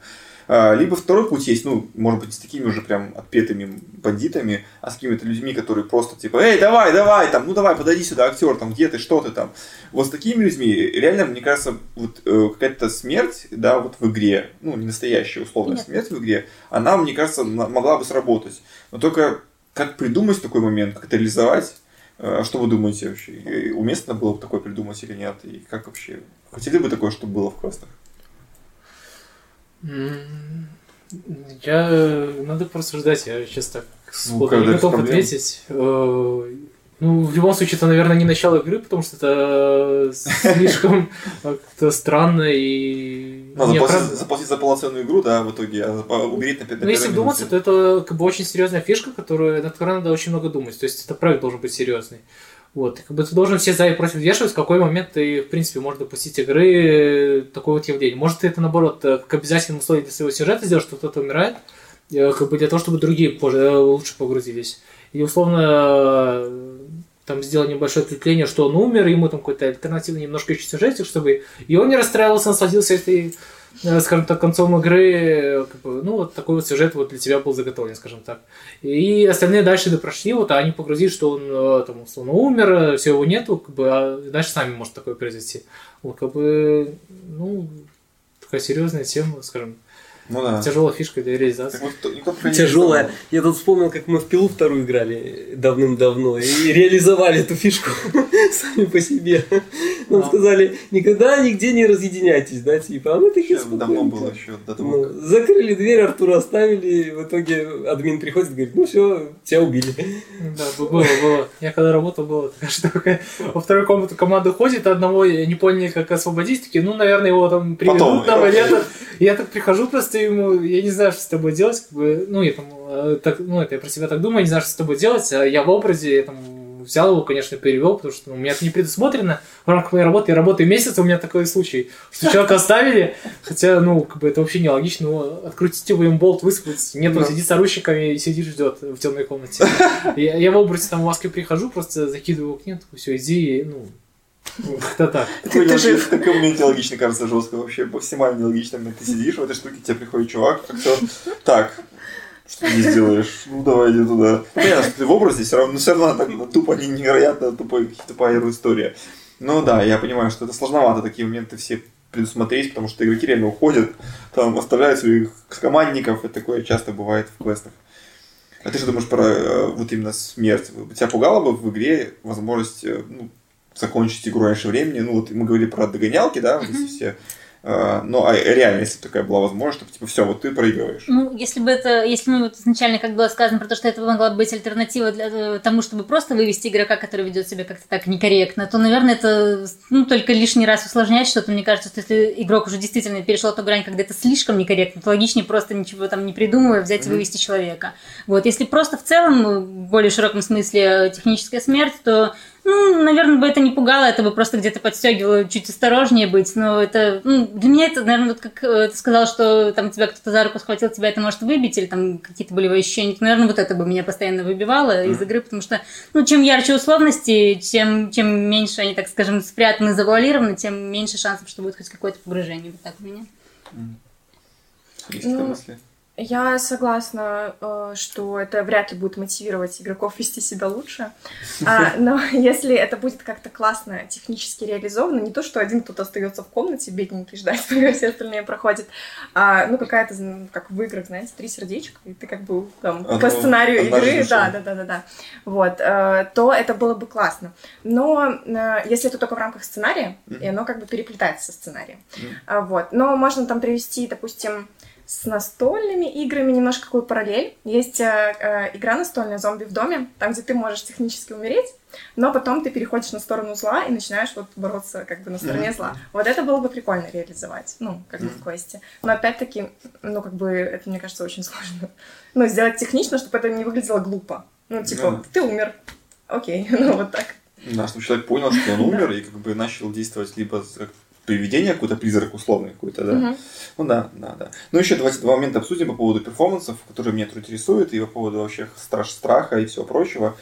[SPEAKER 1] А, либо второй путь есть, ну, может быть, с такими уже прям отпетыми бандитами, а с какими-то людьми, которые просто типа, эй, давай, давай, там, ну давай, подойди сюда, актер, там, где ты, что ты там. Вот с такими людьми, реально, мне кажется, вот э, какая-то смерть, да, вот в игре, ну, не настоящая условная Нет. смерть в игре, она, мне кажется, могла бы сработать. Но только как придумать такой момент, как это реализовать? Э, что вы думаете вообще? Уместно было бы такое придумать или нет? И как вообще? Хотели бы такое, чтобы было в квестах?
[SPEAKER 4] Я... Надо просто ждать, я сейчас так ну, не готов ответить. Э, ну, в любом случае, это, наверное, не начало игры, потому что это слишком как-то странно и...
[SPEAKER 1] Надо заплатить, заплатить за полноценную игру, да, в итоге, а умереть на 5
[SPEAKER 4] Ну, если вдуматься, то это как бы очень серьезная фишка, которую, над которой надо очень много думать. То есть, это проект должен быть серьезный. Вот, как бы ты должен все за и против вешать, в какой момент ты, в принципе, можешь допустить игры такое вот явление. Может, ты это, наоборот, как обязательным условием для своего сюжета сделать, что кто-то умирает, э, как бы для того, чтобы другие позже, э, лучше погрузились. И, условно, там сделал небольшое ответвление, что он умер, ему там какой-то альтернативный немножко еще сюжетик, чтобы и он не расстраивался, насладился этой, э, скажем так, концом игры, как бы, ну, вот такой вот сюжет вот для тебя был заготовлен, скажем так. И остальные дальше да прошли, вот, а они погрузились, что он, э, там, условно, умер, все его нету, как бы, а дальше сами может такое произойти. Вот, как бы, ну, такая серьезная тема, скажем,
[SPEAKER 1] ну да.
[SPEAKER 4] Тяжелая фишка для реализации.
[SPEAKER 2] Вот, Тяжелая. Я тут вспомнил, как мы в пилу вторую играли давным-давно и реализовали эту фишку сами по себе. Нам сказали, никогда нигде не разъединяйтесь, да, типа. А мы такие
[SPEAKER 1] Давно было еще до того.
[SPEAKER 2] Ну, закрыли дверь, Артура оставили, в итоге админ приходит и говорит, ну все, тебя убили.
[SPEAKER 4] Да, было, было. Я когда работал, было такая штука. Во вторую комнату команда ходит, одного не поняли, как освободить, такие, ну, наверное, его там приведут на монету. Я так прихожу просто ему, я не знаю, что с тобой делать, как бы, ну, я там, э, так, ну, это я про себя так думаю, не знаю, что с тобой делать, а я в образе, я там взял его, конечно, перевел, потому что ну, у меня это не предусмотрено. В рамках моей работы, я работаю месяц, у меня такой случай, что человека оставили, хотя, ну, как бы это вообще нелогично, ну, открутить его им болт, высыпать, нет, он сидит с орущиками и сидит, ждет в темной комнате. Я, я в образе там в маске прихожу, просто закидываю к нету, все, иди, ну, как-то так.
[SPEAKER 1] Такой ты жив. Такой мне нелогично кажется жестко вообще. Максимально нелогично. Ты сидишь в этой штуке, тебе приходит чувак, актер. Так, что ты не сделаешь? Ну давай иди туда. Понятно, что ты в образе, все равно, но все равно так тупо, невероятно тупой, тупая история. Ну да, я понимаю, что это сложновато такие моменты все предусмотреть, потому что игроки реально уходят, там оставляют своих командников, и такое часто бывает в квестах. А ты что думаешь про э, вот именно смерть? Тебя пугало бы в игре возможность э, ну, закончить игру раньше времени. Ну, вот мы говорили про догонялки, да, вот эти все ну, а реально, если бы такая была возможность, чтобы типа все, вот ты проигрываешь.
[SPEAKER 3] Ну, если бы это, если мы вот изначально, как было сказано, про то, что это могла быть альтернатива для э, тому, чтобы просто вывести игрока, который ведет себя как-то так некорректно, то, наверное, это ну, только лишний раз усложнять что-то. Мне кажется, что если игрок уже действительно перешел ту грань, когда это слишком некорректно, то логичнее просто ничего там не придумывая взять mm-hmm. и вывести человека. Вот, если просто в целом, в более широком смысле, техническая смерть, то Ну, наверное, бы это не пугало, это бы просто где-то подстегивало чуть осторожнее быть. Но это, ну, для меня это, наверное, вот как э, ты сказал, что там тебя кто-то за руку схватил, тебя это может выбить, или там какие-то болевые ощущения. То, наверное, вот это бы меня постоянно выбивало из игры, потому что, ну, чем ярче условности, чем, чем меньше они, так скажем, спрятаны, завуалированы, тем меньше шансов, что будет хоть какое-то погружение. Вот так у меня.
[SPEAKER 1] Есть
[SPEAKER 5] Ну,
[SPEAKER 1] мысли?
[SPEAKER 5] Я согласна, э, что это вряд ли будет мотивировать игроков вести себя лучше. А, но если это будет как-то классно технически реализовано, не то, что один кто-то остается в комнате бедненький ждать, пока все остальные проходят, а ну какая-то, м, как в играх, знаете, три сердечка, и ты как бы там по
[SPEAKER 1] Одно-
[SPEAKER 5] сценарию
[SPEAKER 1] одна
[SPEAKER 5] игры,
[SPEAKER 1] жизнь
[SPEAKER 5] да, да, да, да, да, вот, э, то это было бы классно. Но э, если это только в рамках сценария, и оно как бы переплетается со сценарием, а, Вот. Но можно там привести, допустим, с настольными играми немножко какую параллель. Есть э, э, игра настольная «Зомби в доме», там, где ты можешь технически умереть, но потом ты переходишь на сторону зла и начинаешь вот бороться как бы на стороне зла. Вот это было бы прикольно реализовать, ну, как бы в квесте. Но опять-таки, ну, как бы, это, мне кажется, очень сложно. Ну, сделать технично, чтобы это не выглядело глупо. Ну, типа, ты умер. Окей, ну, вот так.
[SPEAKER 1] Да, чтобы человек понял, что он умер, и как бы начал действовать либо привидение, какой-то призрак условный какой-то, да.
[SPEAKER 5] Мгм.
[SPEAKER 1] Ну да, да, да. Ну еще давайте два момента обсудим по поводу перформансов, которые меня тут интересуют, и по поводу вообще страш страха и всего прочего.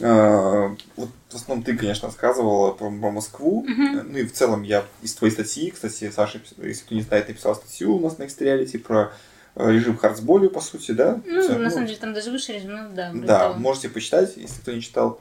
[SPEAKER 1] А, Вот в основном ты, конечно, рассказывала про, про Москву.
[SPEAKER 3] Мгм.
[SPEAKER 1] Ну и в целом я из твоей статьи, кстати, Саша, если кто не знает, написал статью у нас на Xteriality про э, режим хардсболью, по сути, да?
[SPEAKER 3] Ну,
[SPEAKER 1] Всё,
[SPEAKER 3] на
[SPEAKER 1] ну,
[SPEAKER 3] самом деле, там даже выше режим, ну, да.
[SPEAKER 1] да,
[SPEAKER 3] того.
[SPEAKER 1] можете почитать, если кто не читал.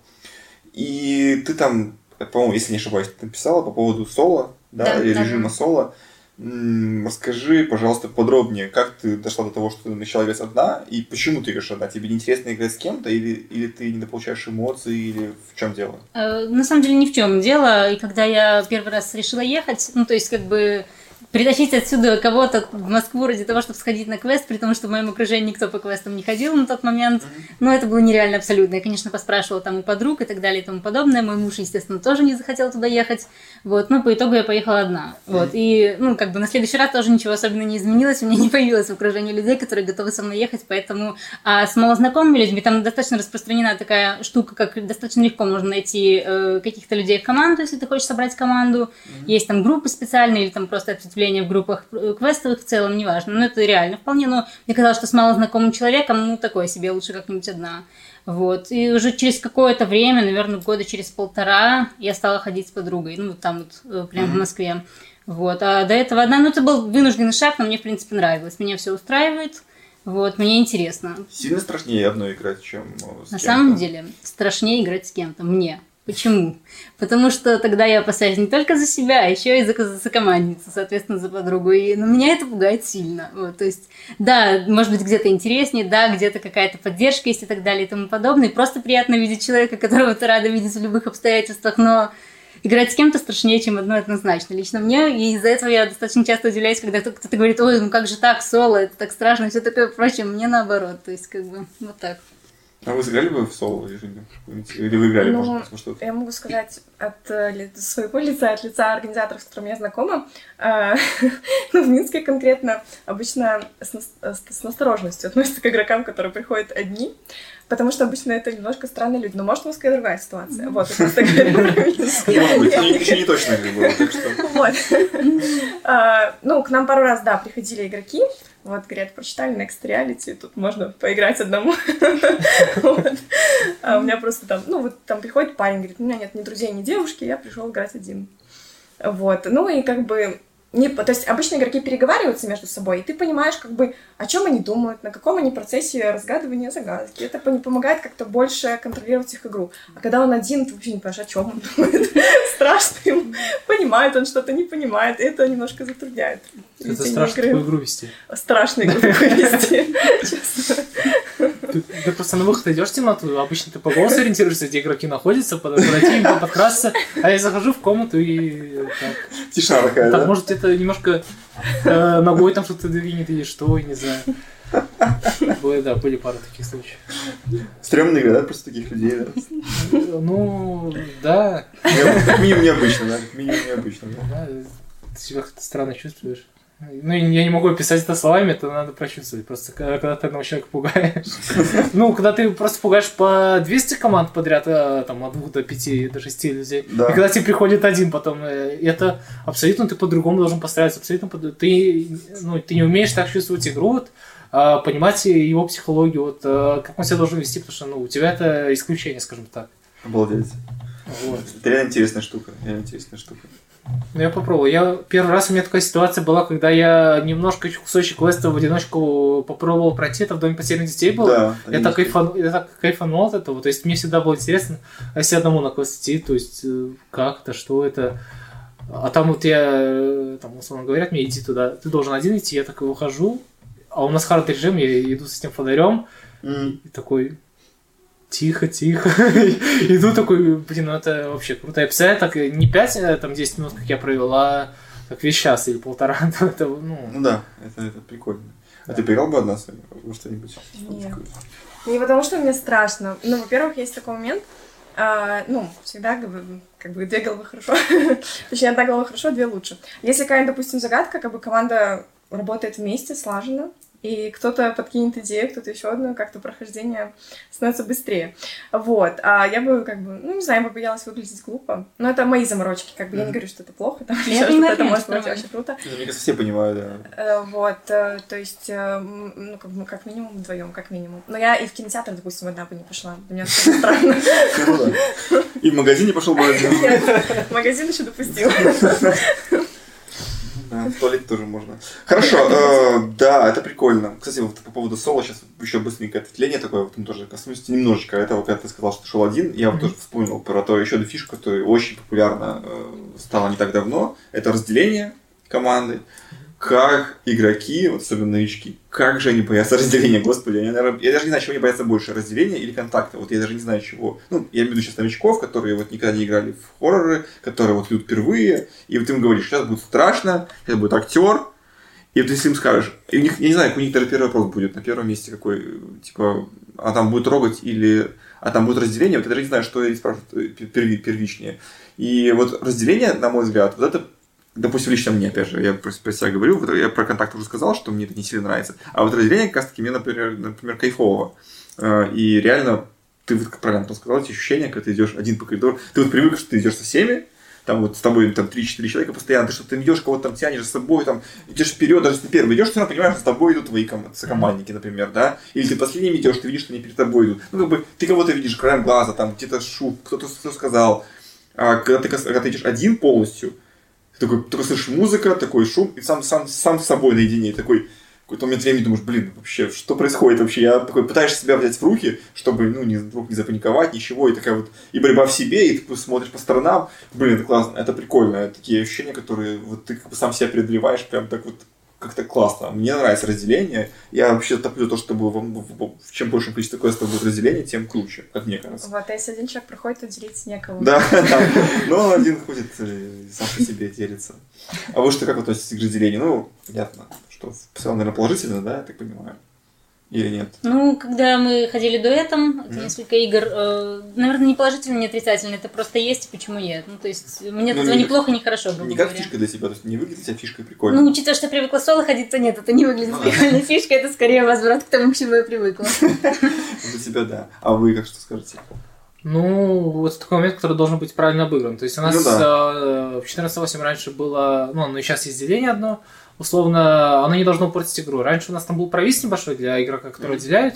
[SPEAKER 1] И ты там, по-моему, если не ошибаюсь, ты написала по поводу соло, да,
[SPEAKER 3] Да,
[SPEAKER 1] и
[SPEAKER 3] да,
[SPEAKER 1] режима соло. Расскажи, пожалуйста, подробнее, как ты дошла до того, что ты начала играть одна, и почему ты играешь одна? Тебе неинтересно играть с кем-то, или, или ты не получаешь эмоций, или в чем дело?
[SPEAKER 3] Э, На самом деле ни в чем дело. И когда я первый раз решила ехать, ну то есть как бы притащить отсюда кого-то в Москву ради того, чтобы сходить на квест, при том, что в моем окружении никто по квестам не ходил на тот момент. Но это было нереально абсолютно. Я, конечно, поспрашивала там у подруг и так далее и тому подобное. Мой муж, естественно, тоже не захотел туда ехать. Вот, но по итогу я поехала одна. Вот, и, ну, как бы на следующий раз тоже ничего особенно не изменилось. У меня не появилось в окружении людей, которые готовы со мной ехать, поэтому... А с малознакомыми людьми там достаточно распространена такая штука, как достаточно легко можно найти э, каких-то людей в команду, если ты хочешь собрать команду. Есть там группы специальные или там просто ответвления в группах э, квестовых в целом, неважно. Но это реально вполне, но мне казалось, что с малознакомым человеком, ну, такое себе, лучше как-нибудь одна. Вот. И уже через какое-то время, наверное, года через полтора, я стала ходить с подругой. Ну, вот там вот, э, прям в Москве. Вот. А до этого одна, ну, это был вынужденный шаг, но мне, в принципе, нравилось. Меня все устраивает. Вот, мне интересно.
[SPEAKER 1] Сильно страшнее одной играть, чем э, с
[SPEAKER 3] На
[SPEAKER 1] кем-то.
[SPEAKER 3] самом деле, страшнее играть с кем-то. Мне. Почему? Потому что тогда я опасаюсь не только за себя, а еще и за, за сокомандницу, соответственно, за подругу. И ну, меня это пугает сильно. Вот, то есть, да, может быть, где-то интереснее, да, где-то какая-то поддержка есть и так далее и тому подобное. И просто приятно видеть человека, которого ты рада видеть в любых обстоятельствах, но играть с кем-то страшнее, чем одно однозначно. Лично мне, и из-за этого я достаточно часто удивляюсь, когда кто- кто-то говорит, ой, ну как же так, соло, это так страшно, и все такое прочее. Мне наоборот, то есть, как бы, вот так.
[SPEAKER 1] А вы сыграли бы в соло режиме? Или вы играли,
[SPEAKER 5] Ну,
[SPEAKER 1] может быть, что-то?
[SPEAKER 5] Я могу сказать от э, ли- своего лица, от лица организаторов, с которыми я знакома, э, ну, в Минске конкретно обычно с, с- с настороженностью относятся к игрокам, которые приходят одни, потому что обычно это немножко странные люди. Но может в Москве другая ситуация. Вот, я просто говорю
[SPEAKER 1] еще не точно было, так что...
[SPEAKER 5] Вот. А, Ну, к нам пару раз, да, приходили игроки. Вот, говорят, прочитали Next Reality, тут можно поиграть одному. А у меня просто там, ну, вот там приходит парень, говорит, у меня нет ни друзей, ни девушки, я пришел играть один. Вот. Ну, и как бы не, то есть обычно игроки переговариваются между собой, и ты понимаешь, как бы, о чем они думают, на каком они процессе разгадывания загадки. Это помогает как-то больше контролировать их игру. А когда он один, ты вообще не понимаешь, о чем он думает. Страшно ему. Понимает он что-то, не понимает. И это немножко затрудняет.
[SPEAKER 4] Это страшно
[SPEAKER 5] игры.
[SPEAKER 4] такую игру вести.
[SPEAKER 5] Страшно игру вести. Честно.
[SPEAKER 4] Ты, ты просто на выход идешь в темноту, обычно ты по голосу ориентируешься, где игроки находятся, под- подойти им, подкрасться, а я захожу в комнату и так.
[SPEAKER 1] Тишина такая,
[SPEAKER 4] Так,
[SPEAKER 1] да?
[SPEAKER 4] может, это немножко э, ногой там что-то двинет или что, я не знаю. Были, да, были пара таких случаев.
[SPEAKER 1] Стремная игра, да, просто таких людей, да?
[SPEAKER 4] Ну, да,
[SPEAKER 1] Как минимум необычно, да? Как минимум необычно, да?
[SPEAKER 4] да, ты себя как-то странно чувствуешь. Ну, я не могу описать это словами, это надо прочувствовать. Просто когда, когда ты одного человека пугаешь. Ну, когда ты просто пугаешь по 200 команд подряд, э, там, от двух до пяти, до шести людей.
[SPEAKER 1] Да.
[SPEAKER 4] И когда тебе приходит один потом, э, это абсолютно ты по-другому должен постараться. Абсолютно ты, ну, ты не умеешь так чувствовать игру, вот, а, понимать его психологию, вот, э, как он себя должен вести, потому что, ну, у тебя это исключение, скажем так.
[SPEAKER 1] Обалдеть.
[SPEAKER 4] Вот.
[SPEAKER 1] Это реально интересная штука. Реально интересная штука.
[SPEAKER 4] Ну, я попробовал. Я первый раз у меня такая ситуация была, когда я немножко кусочек квеста в одиночку попробовал пройти. Это в Доме потерянных детей было.
[SPEAKER 1] Да.
[SPEAKER 4] Я так, кайфан... я так кайфанул от этого. То есть мне всегда было интересно, а если одному на квест идти, то есть э, как это, что это. А там вот я, э, там условно говорят мне, иди туда, ты должен один идти, я такой выхожу, а у нас хард режим, я иду с этим фонарем,
[SPEAKER 1] М.
[SPEAKER 4] и такой, тихо, тихо. Иду такой, блин, ну это вообще круто. Я представляю, так э, не 5, там 10 минут, как я провел, а как весь час или полтора. Это, ну,
[SPEAKER 1] Ну да, это, это прикольно. А ты поиграл бы одна, что-нибудь?
[SPEAKER 5] Нет. Не потому, что мне страшно. Ну, во-первых, есть такой момент, а, ну, всегда как бы, как бы две головы хорошо. Точнее, одна голова хорошо, две лучше. Если какая-нибудь, допустим, загадка, как бы команда работает вместе, слаженно, и кто-то подкинет идею, кто-то еще одну, как-то прохождение становится быстрее. Вот. А я бы, как бы, ну, не знаю, я бы боялась выглядеть глупо. Но это мои заморочки, как бы, я не говорю, что это плохо, там,
[SPEAKER 3] Я
[SPEAKER 5] еще что-то, это может быть очень круто.
[SPEAKER 1] Ну, Мне кажется, все понимают, да.
[SPEAKER 5] Э, Вот, э, то есть, э, ну, как, бы, как минимум вдвоем, как минимум. Но я и в кинотеатр, допустим, одна бы не пошла. Для меня странно.
[SPEAKER 1] И в магазине пошел бы один.
[SPEAKER 5] Нет, в магазин еще допустил.
[SPEAKER 1] Да, в туалете тоже можно. Хорошо, э, да, это прикольно. Кстати, вот по поводу соло сейчас еще быстренько ответвление такое, вот мы тоже коснусь немножечко этого, когда ты сказал, что ты шел один, я вот тоже вспомнил про то еще одну фишку, которая очень популярна э, стала не так давно. Это разделение команды. Как игроки, вот особенно новички, как же они боятся разделения, господи, они, наверное, я даже не знаю, чего они боятся больше, разделения или контакта, вот я даже не знаю чего. Ну, я имею в виду сейчас новичков, которые вот никогда не играли в хорроры, которые вот идут впервые, и вот им говоришь, сейчас будет страшно, сейчас будет актер, и вот если им скажешь, и у них, я не знаю, у них даже первый вопрос будет на первом месте какой, типа, а там будет трогать или, а там будет разделение, вот я даже не знаю, что я спрашиваю э, перви- первичнее. И вот разделение, на мой взгляд, вот это допустим, лично мне, опять же, я про, себя говорю, я про контакт уже сказал, что мне это не сильно нравится. А вот разделение, как раз таки, мне, например, например кайфово. Э, И реально, ты вот, как правильно сказал, эти ощущения, когда ты идешь один по коридору, ты вот привык, что ты идешь со всеми, там вот с тобой там 3-4 человека постоянно, ты что-то идешь, кого-то там тянешь за собой, там идешь вперед, даже если ты первый идешь, ты равно понимаешь, что с тобой идут твои ком- сокомандники, например, да, или ты последним идешь, ты видишь, что они перед тобой идут. Ну, как бы ты кого-то видишь краем глаза, там где-то шут, кто-то что сказал. А когда ты, когда ты идешь один полностью, ты такой, только слышишь музыка, такой шум, и сам, сам, сам с собой наедине, и такой, какой-то момент времени думаешь, блин, вообще, что происходит вообще? Я такой пытаешься себя взять в руки, чтобы, ну, не, вдруг не запаниковать, ничего, и такая вот, и борьба в себе, и ты смотришь по сторонам, блин, это классно, это прикольно, такие ощущения, которые вот ты как бы сам себя преодолеваешь, прям так вот как-то классно. Мне нравится разделение. Я вообще топлю то, чтобы в, в- в- чем больше количество квестов будет разделение, тем круче, как мне кажется.
[SPEAKER 5] Вот, а если один человек проходит, то делить некому.
[SPEAKER 1] Да. Но один ходит э, сам по себе делится. А вы что, как относитесь к разделению? Ну, понятно, что все, наверное, положительно, да, я так понимаю? Или нет?
[SPEAKER 3] Ну, когда мы ходили дуэтом, это
[SPEAKER 1] Мгм.
[SPEAKER 3] несколько игр, э, наверное, не положительно, не отрицательно, это просто есть, и почему нет. Ну, то есть, мне
[SPEAKER 1] Ну,
[SPEAKER 3] этого
[SPEAKER 1] не-
[SPEAKER 3] ни плохо, ни хорошо, грубо
[SPEAKER 1] Не как
[SPEAKER 3] говоря.
[SPEAKER 1] фишка для себя, то есть не выглядит у тебя фишкой прикольно.
[SPEAKER 3] Ну, учитывая, что я привыкла соло ходить, то нет, это не выглядит
[SPEAKER 1] Ну да.
[SPEAKER 3] прикольной фишкой, это скорее возврат к тому, к чему я привыкла.
[SPEAKER 1] Для тебя, да. А вы как что скажете?
[SPEAKER 4] Ну, вот такой момент, который должен быть правильно обыгран. То есть у нас
[SPEAKER 1] Ну
[SPEAKER 4] э, в 14.8 раньше было, ну, ну и сейчас есть деление одно, условно, оно не должно портить игру. Раньше у нас там был провис небольшой для игрока, который отделяют,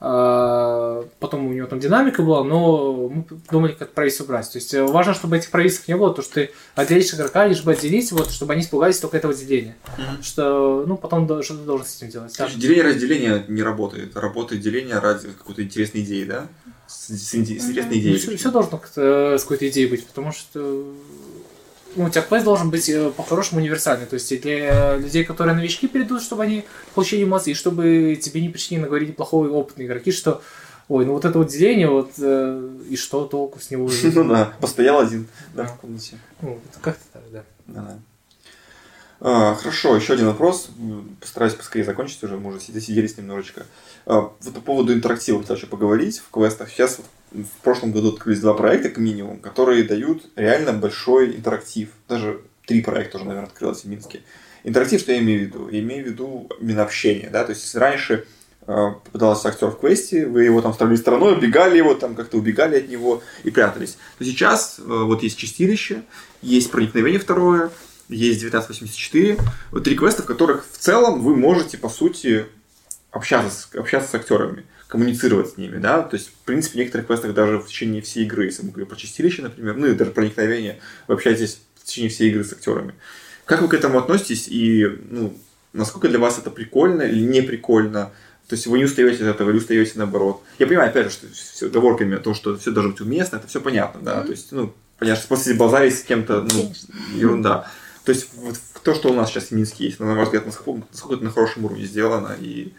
[SPEAKER 4] э, потом у него там динамика была, но мы думали, как провис убрать. То есть э, важно, чтобы этих провисов не было, то что ты отделишь игрока, лишь бы отделить, вот, чтобы они испугались только этого деления.
[SPEAKER 1] Мгм.
[SPEAKER 4] Что, ну, потом что ты должен с этим делать.
[SPEAKER 1] Короче, деление разделение не работает. Работает деление ради какой-то интересной идеи, да? С, с с интересной идеей.
[SPEAKER 4] все, должно как-то, э, с какой-то идеей быть, потому что ну, у тебя квест должен быть э, по-хорошему универсальный. То есть для людей, которые новички перейдут, чтобы они получили эмоции, и чтобы тебе не причинили наговорить плохого опытные игроки, что ой, ну вот это вот деление, вот э, и что толку с него?
[SPEAKER 1] Ну да, постоял один, да, в комнате.
[SPEAKER 4] Ну, как-то так, да.
[SPEAKER 1] Да, да. Хорошо, еще один вопрос. Постараюсь поскорее закончить уже, мы уже засиделись немножечко. А, вот по поводу интерактива хотел еще поговорить в квестах. Сейчас вот в прошлом году открылись два проекта, как минимум, которые дают реально большой интерактив. Даже три проекта уже, наверное, открылось в Минске. Интерактив, что я имею в виду? Я имею в виду именно общение, да, то есть если раньше э, попадался актер в квесте, вы его там ставили стороной, убегали его, там как-то убегали от него и прятались. То сейчас э, вот есть чистилище, есть проникновение второе, есть 1984, вот три квеста, в которых в целом вы можете, по сути, общаться общаться с актерами, коммуницировать с ними, да, то есть, в принципе, в некоторых квестах даже в течение всей игры, если мы говорим про чистилище, например, ну и даже проникновение, вы общаетесь в течение всей игры с актерами. Как вы к этому относитесь и, ну, насколько для вас это прикольно или не прикольно? То есть вы не устаете от этого или устаете наоборот? Я понимаю, опять же, что все оговорками о том, что все должно быть уместно, это все понятно, да, mm-hmm. то есть, ну, понятно, что после базарить с кем-то, ну, ерунда. То есть вот то, что у нас сейчас в Минске есть, на ваш взгляд, насколько, насколько это на хорошем уровне сделано и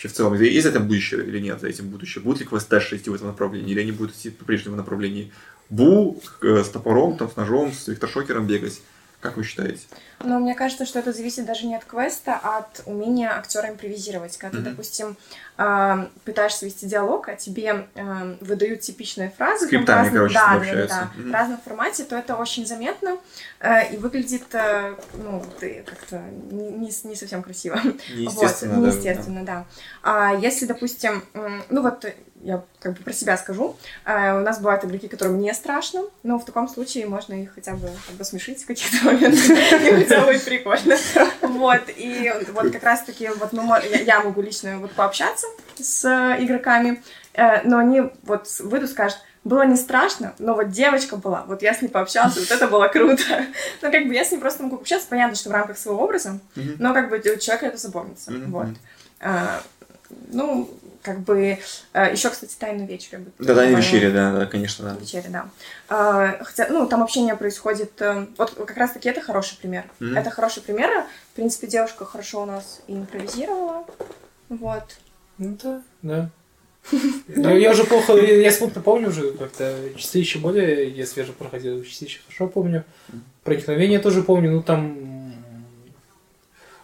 [SPEAKER 1] вообще в целом, есть это будущее или нет за этим будущее? Будет ли квест дальше идти в этом направлении, или они будут идти по прежнему направлении Бу э, с топором, там, с ножом, с электрошокером бегать? Как вы считаете?
[SPEAKER 5] Ну, мне кажется, что это зависит даже не от квеста, а от умения актера импровизировать. Когда mm-hmm. ты, допустим, э, пытаешься вести диалог, а тебе э, выдают типичные фразы.
[SPEAKER 1] Скриптами, разных, короче,
[SPEAKER 5] да, да, да, да, mm-hmm. в разном формате, то это очень заметно э, и выглядит, э, ну, как-то не, не, совсем красиво.
[SPEAKER 1] Неестественно,
[SPEAKER 5] вот, неестественно, да. да. А если, допустим, э, ну вот я как бы про себя скажу. Uh, у нас бывают игроки, которым не страшно, но в таком случае можно их хотя бы как бы смешить в каких-то моментах. И хотя бы прикольно. Вот, и вот как раз-таки вот я могу лично вот пообщаться с игроками, э, но они вот выйдут, скажут, было не страшно, но вот девочка была, вот я с ней пообщался, вот это было круто. Ну, как бы я с ней просто могу общаться, понятно, что в рамках своего образа, но как бы у человека это запомнится, вот. А, ну, как бы э, еще, кстати, тайную вечерю.
[SPEAKER 1] Да, тайную вечеря, да, да, конечно, да.
[SPEAKER 5] Вечеря, да. А, хотя, ну, там общение происходит. Э, вот как раз-таки это хороший пример. Mm-hmm. Это хороший пример. В принципе, девушка хорошо у нас и импровизировала. Вот.
[SPEAKER 4] Ну да, да. Но я уже плохо, я смутно помню уже, как-то чистилище более, я свеже проходил чистилище, хорошо помню. Проникновение тоже помню, ну там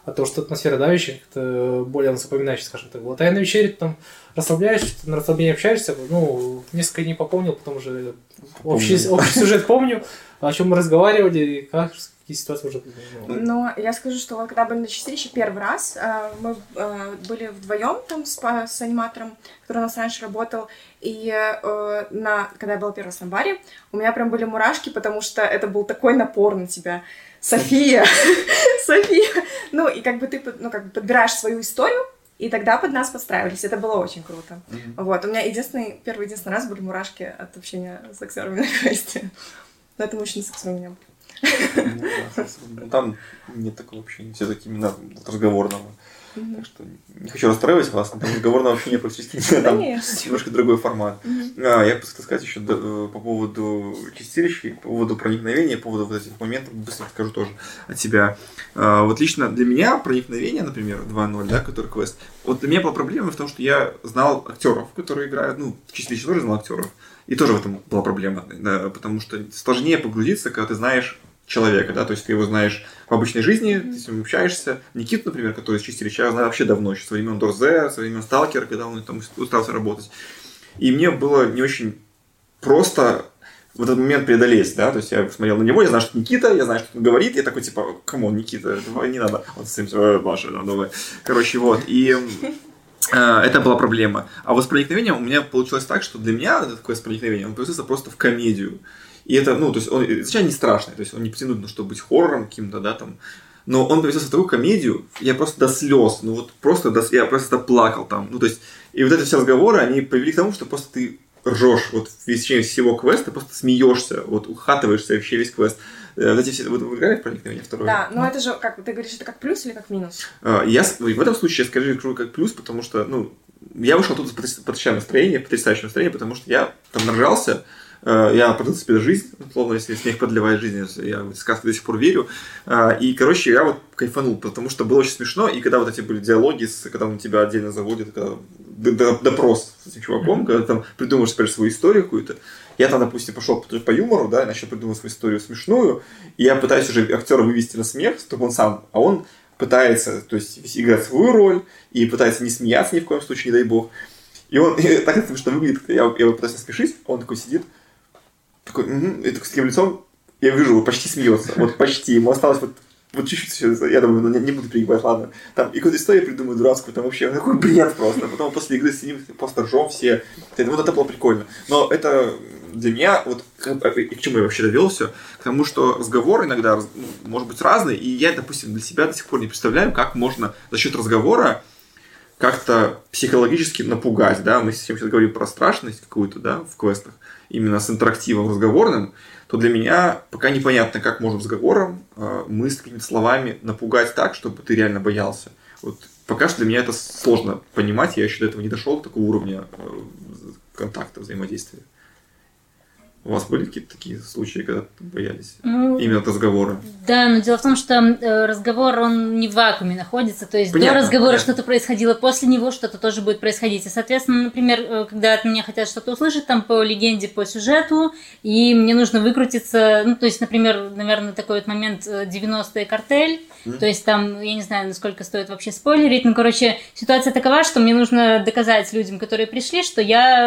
[SPEAKER 4] а то, что атмосфера давящая, как-то более запоминающая, скажем так, была. Тайная вечеря, там расслабляешься, на расслаблении общаешься, ну, несколько дней попомнил, потом уже общий, общий сюжет помню, о чем мы разговаривали, как, какие ситуации уже...
[SPEAKER 5] Ну, Но я скажу, что когда были на чистилище первый раз, э, мы э, были вдвоем там с, с аниматором, который у нас раньше работал, и э, на, когда я была первый раз на баре, у меня прям были мурашки, потому что это был такой напор на тебя. София, София. Ну, и как бы ты ну, как бы подбираешь свою историю, и тогда под нас подстраивались. Это было очень круто. Mm-hmm. Вот. У меня единственный, первый единственный раз были мурашки от общения с актерами на квесте. Но это мужчина с актерами не
[SPEAKER 1] был. Ну, там нет такого общения. Все таки именно разговорного. Так что не хочу расстраивать вас, но там разговорное общение практически там немножко другой формат. А, я хотел сказать еще э, по поводу чистилища, по поводу проникновения, по поводу вот этих моментов, быстро скажу тоже от себя. А, вот лично для меня проникновение, например, 2.0, да, который квест, вот для меня была проблема в том, что я знал актеров, которые играют, ну, чистилище тоже знал актеров. И тоже в этом была проблема, да, потому что сложнее погрузиться, когда ты знаешь человека, да, то есть ты его знаешь в обычной жизни, ты с ним общаешься. Никит, например, который из Чистилища, я знаю вообще давно, еще со времен Дорзе, со времен Сталкера, когда он там остался работать. И мне было не очень просто в этот момент преодолеть, да, то есть я смотрел на него, я знаю, что Никита, я знаю, что он говорит, я такой, типа, come on, Никита, не надо, вот с этим, Маша, давай, короче, вот, и э, это была проблема. А вот с проникновением у меня получилось так, что для меня этот квест проникновения, он превратился просто в комедию. И это, ну, то есть он изначально не страшный, то есть он не претендует на чтобы быть хоррором каким-то, да, там. Но он превратился в такую комедию, я просто до слез, ну вот просто до, я просто плакал там. Ну, то есть, и вот эти все разговоры, они привели к тому, что просто ты ржешь вот в течение всего квеста, просто смеешься, вот ухатываешься вообще весь квест. Э, вот эти все, вот вы играли в проникновение второе?
[SPEAKER 5] Да, но это же, как ты говоришь, это как плюс или как минус?
[SPEAKER 1] А, я, в этом случае я скажу как плюс, потому что, ну, я вышел тут с потрясающим настроением, потрясающим настроением, потому что я там наржался, я продал себе жизнь, условно, если снег подливает жизнь, я в сказки до сих пор верю. Э, и, короче, я вот кайфанул, потому что было очень смешно, и когда вот эти были диалоги, с, когда он тебя отдельно заводит, когда допрос с этим чуваком, mm-hmm. когда ты там придумываешь теперь свою историю какую-то. Я там, допустим, пошел по, по юмору, да, и начал придумывать свою историю смешную, и я пытаюсь уже актера вывести на смех, чтобы он сам, а он пытается, то есть, играть свою роль, и пытается не смеяться ни в коем случае, не дай бог. И он и так смешно выглядит, я, я его пытаюсь смешить, а он такой сидит, такой, угу, и такой с таким лицом, я вижу, почти смеется, вот почти, ему осталось вот вот чуть-чуть всё, я думаю, ну, не, не буду перегибать, ладно. Там и какую-то историю придумаю дурацкую, там вообще такой бред просто. Потом после игры сидим, просто ржем все. Вот это было прикольно. Но это для меня, вот и к чему я вообще довел все, к тому, что разговор иногда ну, может быть разный, и я, допустим, для себя до сих пор не представляю, как можно за счет разговора как-то психологически напугать, да, мы сейчас говорим про страшность какую-то, да, в квестах, именно с интерактивом разговорным, то для меня пока непонятно, как можно разговором, э, мыслями, словами напугать так, чтобы ты реально боялся. Вот пока что для меня это сложно понимать, я еще до этого не дошел, до такого уровня э, контакта, взаимодействия. У вас были какие-то такие случаи, когда боялись
[SPEAKER 3] Ну,
[SPEAKER 1] именно от разговора?
[SPEAKER 3] Да, но дело в том, что э, разговор, он не в вакууме находится, то есть
[SPEAKER 1] Понятно,
[SPEAKER 3] до разговора
[SPEAKER 1] понятно.
[SPEAKER 3] что-то происходило, после него что-то тоже будет происходить. И, соответственно, например, э, когда от меня хотят что-то услышать там по легенде, по сюжету, и мне нужно выкрутиться, ну, то есть, например, наверное, такой вот момент э, 90-е картель,
[SPEAKER 1] Мгм.
[SPEAKER 3] то есть там, я не знаю, насколько стоит вообще спойлерить, но, короче, ситуация такова, что мне нужно доказать людям, которые пришли, что я,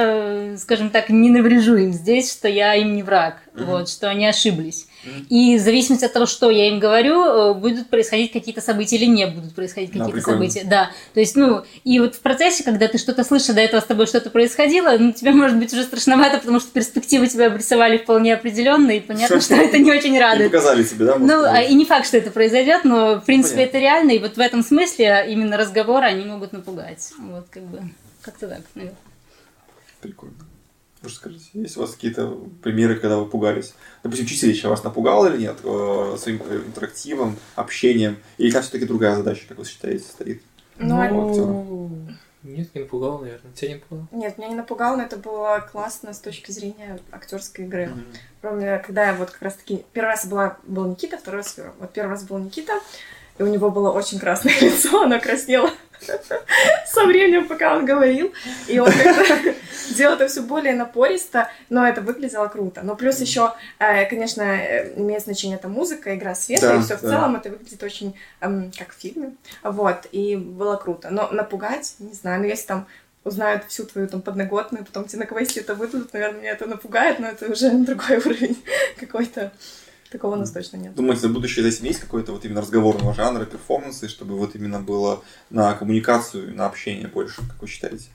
[SPEAKER 3] э, скажем так, не наврежу им здесь, что я им не враг,
[SPEAKER 1] Мгм.
[SPEAKER 3] вот, что они ошиблись. И в зависимости от того, что я им говорю, э, будут происходить какие-то события или не будут происходить
[SPEAKER 1] Да,
[SPEAKER 3] какие-то
[SPEAKER 1] прикольно.
[SPEAKER 3] события. Да. То есть, ну, и вот в процессе, когда ты что-то слышишь, до этого с тобой что-то происходило, ну, тебе может быть уже страшновато, потому что перспективы тебя обрисовали вполне определенно, и понятно, что это не очень радует.
[SPEAKER 1] показали тебе, да?
[SPEAKER 3] Ну, а и не факт, что это произойдет, но, в принципе, это реально, и вот в этом смысле именно разговоры, они могут напугать. Вот, как бы, как-то так, наверное.
[SPEAKER 1] Прикольно. Может, скажите, есть у вас какие-то примеры, когда вы пугались? Допустим, чистилище вас напугало или нет? э, Своим э, интерактивом, общением? Или там все-таки другая задача, как вы считаете, стоит?
[SPEAKER 5] Ну,
[SPEAKER 4] Ну, нет, не напугал, наверное. Тебя не напугал?
[SPEAKER 5] Нет, меня не напугало, но это было классно с точки зрения актерской игры. Кроме, когда я вот как раз таки... Первый раз была, был Никита, второй раз. Вот первый раз был Никита, и у него было очень красное лицо, оно краснело со временем, пока он говорил. И он как-то делал это все более напористо, но это выглядело круто. Но плюс еще, э, конечно, э, имеет значение эта музыка, игра света,
[SPEAKER 1] Да,
[SPEAKER 5] и все в
[SPEAKER 1] да.
[SPEAKER 5] целом это выглядит очень эм, как в фильме. Вот, и было круто. Но напугать, не знаю, ну если там узнают всю твою там подноготную, потом тебе на квесте это выдадут, наверное, меня это напугает, но это уже другой уровень какой-то. Такого у нас точно нет.
[SPEAKER 1] Думаете, на будущее за этим есть какой-то вот именно разговорного жанра, перформансы, чтобы вот именно было на коммуникацию, на общение больше, как вы считаете?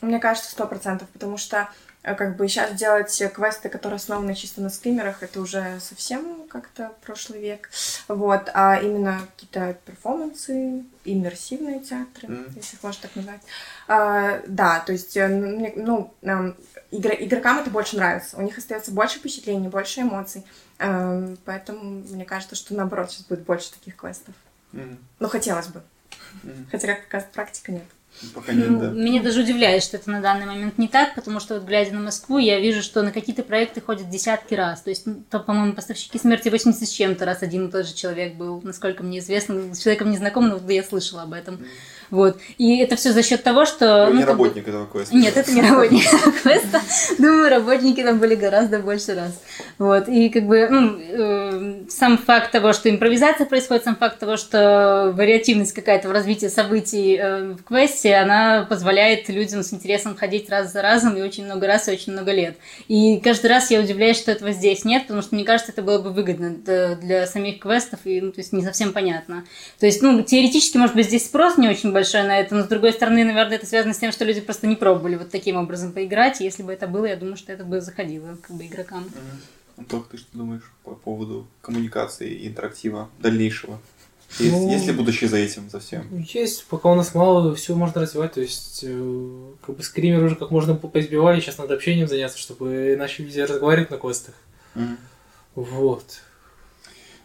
[SPEAKER 5] Мне кажется, сто процентов, потому что э, как бы сейчас делать квесты, которые основаны чисто на скримерах, это уже совсем как-то прошлый век. Вот, а именно какие-то перформансы, иммерсивные театры,
[SPEAKER 1] Мгм.
[SPEAKER 5] если их можно так назвать. А, да, то есть, э, ну, игр- игрокам это больше нравится. У них остается больше впечатлений, больше эмоций. Эм, поэтому мне кажется, что наоборот сейчас будет больше таких квестов.
[SPEAKER 1] Мгм.
[SPEAKER 5] Ну, хотелось бы.
[SPEAKER 1] Мгм.
[SPEAKER 5] Хотя, как показывает практика, нет.
[SPEAKER 1] Пока нет,
[SPEAKER 3] Ну,
[SPEAKER 1] да.
[SPEAKER 3] Меня даже удивляет, что это на данный момент не так, потому что вот глядя на Москву, я вижу, что на какие-то проекты ходят десятки раз. То есть, ну, там, по-моему, поставщики смерти 80 с чем-то раз один и тот же человек был, насколько мне известно, с человеком незнакомым, но я слышала об этом. Вот. И это все за счет того, что...
[SPEAKER 1] Вы
[SPEAKER 3] ну,
[SPEAKER 1] не
[SPEAKER 3] бы-
[SPEAKER 1] работник этого квеста.
[SPEAKER 3] Нет, это не работники квеста. Думаю, работники там были гораздо больше раз. Вот. И как бы ну, э, сам факт того, что импровизация происходит, сам факт того, что вариативность какая-то в развитии событий э, в квесте, она позволяет людям с интересом ходить раз за разом и очень много раз, и очень много лет. И каждый раз я удивляюсь, что этого здесь нет, потому что мне кажется, это было бы выгодно д- для самих квестов, и ну, то есть не совсем понятно. То есть, ну, теоретически, может быть, здесь спрос не очень большой на это, но с другой стороны, наверное, это связано с тем, что люди просто не пробовали вот таким образом поиграть. И если бы это было, я думаю, что это бы заходило как бы игрокам.
[SPEAKER 1] Антох, ты что думаешь по поводу коммуникации и интерактива дальнейшего? Есть,
[SPEAKER 4] Ну,
[SPEAKER 1] есть ли будущее за этим, за всем?
[SPEAKER 4] Есть, пока у нас мало, все можно развивать, то есть э, как бы скример уже как можно по- поизбивали, сейчас надо общением заняться, чтобы начали люди разговаривать на квестах.
[SPEAKER 1] Мгм.
[SPEAKER 4] Вот.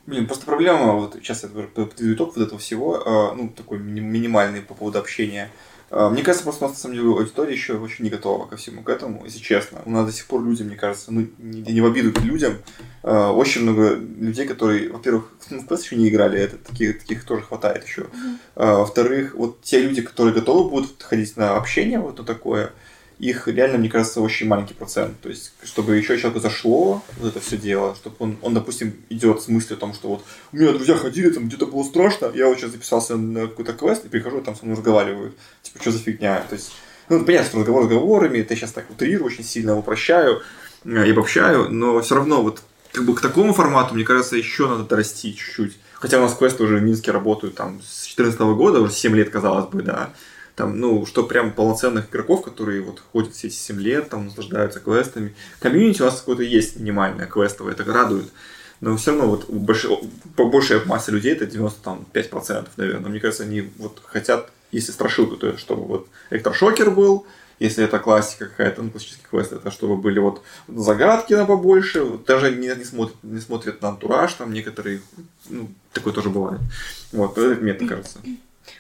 [SPEAKER 1] Блин, просто проблема, вот сейчас я подведу итог вот этого всего, а, ну, такой мини- минимальный по поводу общения. А, Мне кажется, просто у нас, на самом деле, аудитория еще очень не готова ко всему к этому, если честно. У нас до сих пор люди, мне кажется, ну, не, не в обиду к людям, а, очень много людей, которые, во-первых, ну, в класс еще не играли, это таких, таких тоже хватает еще. А, Во-вторых, вот те люди, которые готовы будут ходить на общение, вот на такое, их реально, мне кажется, очень маленький процент. То есть, чтобы еще человеку зашло вот это все дело, чтобы он, он, допустим, идет с мыслью о том, что вот у меня друзья ходили, там где-то было страшно, я вот сейчас записался на какой-то квест и прихожу, там со мной разговаривают. Типа, что за фигня? То есть, ну, понятно, что разговор разговорами, это я сейчас так утрирую, очень сильно упрощаю э, и обобщаю, но все равно вот как бы к такому формату, мне кажется, еще надо дорасти чуть-чуть. Хотя у нас квесты уже в Минске работают там с 2014 года, уже 7 лет, казалось бы, да. Там, ну, что прям полноценных игроков, которые вот ходят все эти 7 лет, там, наслаждаются квестами. Комьюнити у нас какое-то есть минимальное квестовое, это радует. Но все равно вот больш... большая масса людей, это 95%, наверное. Мне кажется, они вот хотят, если страшилку, то чтобы вот электрошокер был, если это классика какая-то, ну, классический квест, это чтобы были вот загадки на побольше, даже не, не, смотрят, не смотрят на антураж, там некоторые, ну, такое тоже бывает. Вот, это мне так кажется.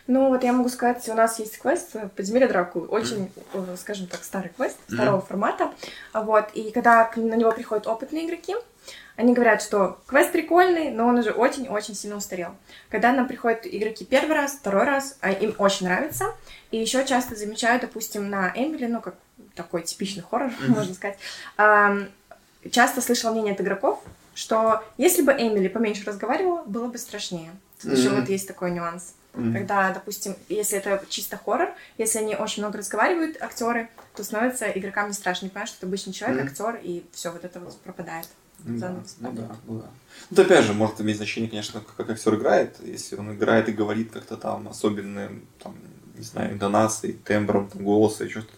[SPEAKER 5] Ну, вот я могу сказать, у нас есть квест «Подземелье Дракулы». Очень, э, скажем так, старый квест, старого mm-hmm. формата. Вот, и когда на него приходят опытные игроки, они говорят, что квест прикольный, но он уже очень-очень сильно устарел. Когда нам приходят игроки первый раз, второй раз, а им очень нравится, и еще часто замечают, допустим, на Эмили, ну, как такой типичный хоррор, mm-hmm. можно сказать, часто слышал мнение от игроков, что если бы Эмили поменьше разговаривала, было бы страшнее. Тут mm-hmm. еще вот есть такой нюанс. Mm-hmm. Когда, допустим, если это чисто хоррор, если они очень много разговаривают, актеры, то становится игрокам не страшно. Не понимаешь, что это обычный человек, mm-hmm. актер, и все вот это вот пропадает.
[SPEAKER 1] Ну да, ну да, ну да. Ну, опять же, может иметь значение, конечно, как актер играет. Если он играет и говорит как-то там особенным, там, не знаю, интонацией, тембром, там, голоса и что-то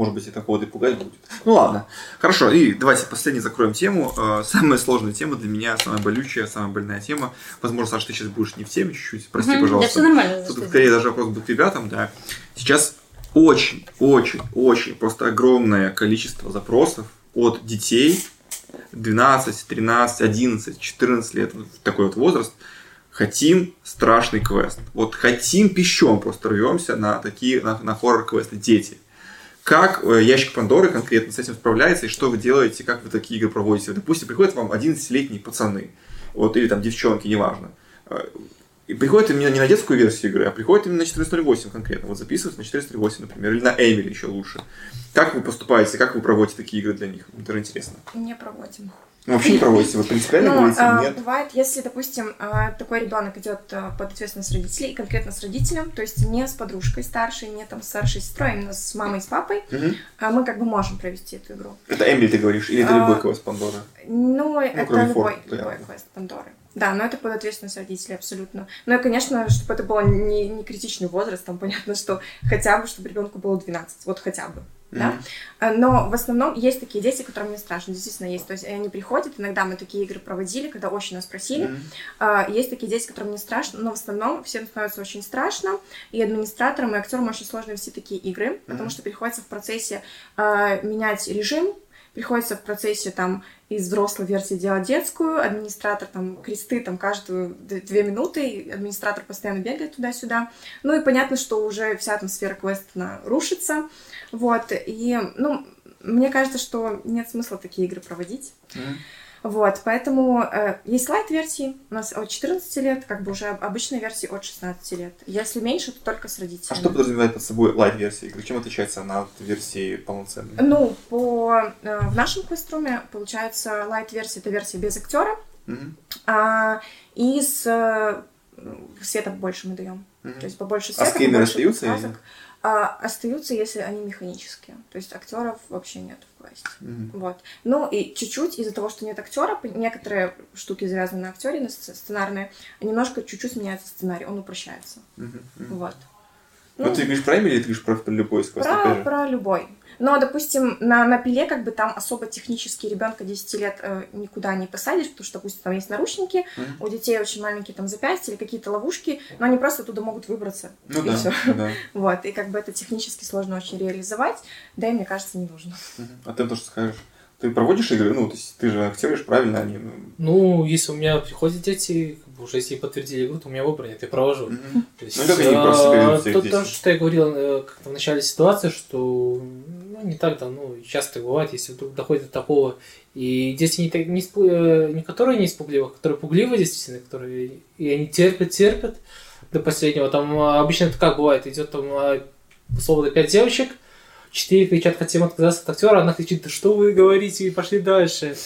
[SPEAKER 1] может быть, и такого и пугать будет. Ну ладно. Хорошо, и давайте последний закроем тему. Э, самая сложная тема для меня, самая болючая, самая больная тема. Возможно, Саша, ты сейчас будешь не в теме чуть-чуть. Прости, угу, пожалуйста.
[SPEAKER 3] Да, все нормально.
[SPEAKER 1] Тут скорее даже вопрос будет к ребятам, да. Сейчас очень, очень, очень просто огромное количество запросов от детей 12, 13, 11, 14 лет, такой вот возраст, хотим страшный квест. Вот хотим пищом просто рвемся на такие, на, на хоррор-квесты. Дети. Как э, ящик Пандоры конкретно с этим справляется, и что вы делаете, как вы такие игры проводите? Допустим, приходят вам 11-летние пацаны, вот, или там девчонки, неважно. Э, и приходит именно не на детскую версию игры, а приходит именно на 14.08 конкретно. Вот записывается на 14.08, например, или на Эмили еще лучше. Как вы поступаете, как вы проводите такие игры для них? Это интересно.
[SPEAKER 5] Не проводим.
[SPEAKER 1] Ну, вообще не проводите, вы принципиально
[SPEAKER 5] ну,
[SPEAKER 1] говорите,
[SPEAKER 5] а,
[SPEAKER 1] нет?
[SPEAKER 5] Бывает, если, допустим, а, такой ребенок идет а, под ответственность родителей, и конкретно с родителем, то есть не с подружкой старшей, не там с старшей сестрой, а именно с мамой и с папой, угу. мы как бы можем провести эту игру.
[SPEAKER 1] Это Эмили ты говоришь, или это любой квест Пандоры?
[SPEAKER 5] Ну, ну это любой, любой квест Пандоры. Да, но это под ответственность родителей абсолютно. Ну и, конечно, чтобы это был не, не критичный возраст, там понятно, что хотя бы, чтобы ребенку было 12, вот хотя бы. Да? Mm-hmm. Но в основном есть такие дети, которым не страшно, действительно есть. То есть они приходят, иногда мы такие игры проводили, когда очень нас просили. Mm-hmm. Есть такие дети, которым не страшно, но в основном всем становится очень страшно. И администраторам, и актерам очень сложно вести такие игры, mm-hmm. потому что приходится в процессе э, менять режим, приходится в процессе там из взрослой версии делать детскую, администратор там кресты там каждую две минуты, администратор постоянно бегает туда-сюда. Ну и понятно, что уже вся атмосфера квеста рушится. Вот, и, ну, мне кажется, что нет смысла такие игры проводить. Mm-hmm. Вот, поэтому э, есть лайт-версии, у нас от 14 лет, как бы уже обычные версии от 16 лет. Если меньше, то только с родителями.
[SPEAKER 1] А что подразумевает под собой лайт-версия? Чем отличается она от версии полноценной?
[SPEAKER 5] Ну, по, э, в нашем квеструме, получается, лайт-версия — это версия без актера, mm-hmm. а, и с э, света больше мы даем. Mm-hmm. То есть побольше света,
[SPEAKER 1] а скримеры остаются? Или?
[SPEAKER 5] А, остаются, если они механические. То есть актеров вообще нет в квесте. Mm-hmm. Вот. Ну и чуть-чуть из-за того, что нет актера, некоторые штуки завязаны на актере, на сценарные, немножко чуть-чуть меняется сценарий, он упрощается. Mm-hmm. Вот.
[SPEAKER 1] Ну, ну, ты говоришь про Эмили или ты говоришь про, любой из
[SPEAKER 5] Про, про любой. Но, допустим, на, на пиле как бы там особо технически ребенка 10 лет э, никуда не посадишь, потому что, допустим, там есть наручники, mm-hmm. у детей очень маленькие там запястья или какие-то ловушки, но они просто оттуда могут выбраться.
[SPEAKER 1] Ну
[SPEAKER 5] и
[SPEAKER 1] да,
[SPEAKER 5] все.
[SPEAKER 1] да.
[SPEAKER 5] Вот, и как бы это технически сложно очень реализовать, да и мне кажется, не нужно.
[SPEAKER 1] Mm-hmm. А ты то, что скажешь? Ты проводишь игры? Ну, то есть ты же актеришь, правильно? Они...
[SPEAKER 4] Ну, если у меня приходят дети, уже если подтвердили игру, то у меня выбора нет, я провожу.
[SPEAKER 1] Mm-hmm. То есть, ну, как они просто
[SPEAKER 4] а, то, то, что я говорил э, как-то в начале ситуации, что ну, не так давно, часто бывает, если вдруг доходит до такого, и дети не, не, э, не которые не испугливы, а которые пугливы, действительно, которые, и они терпят, терпят до последнего. Там а, обычно это как бывает, идет там а, условно пять девочек, четыре кричат, хотим отказаться от актера, она кричит, да что вы говорите, и пошли дальше.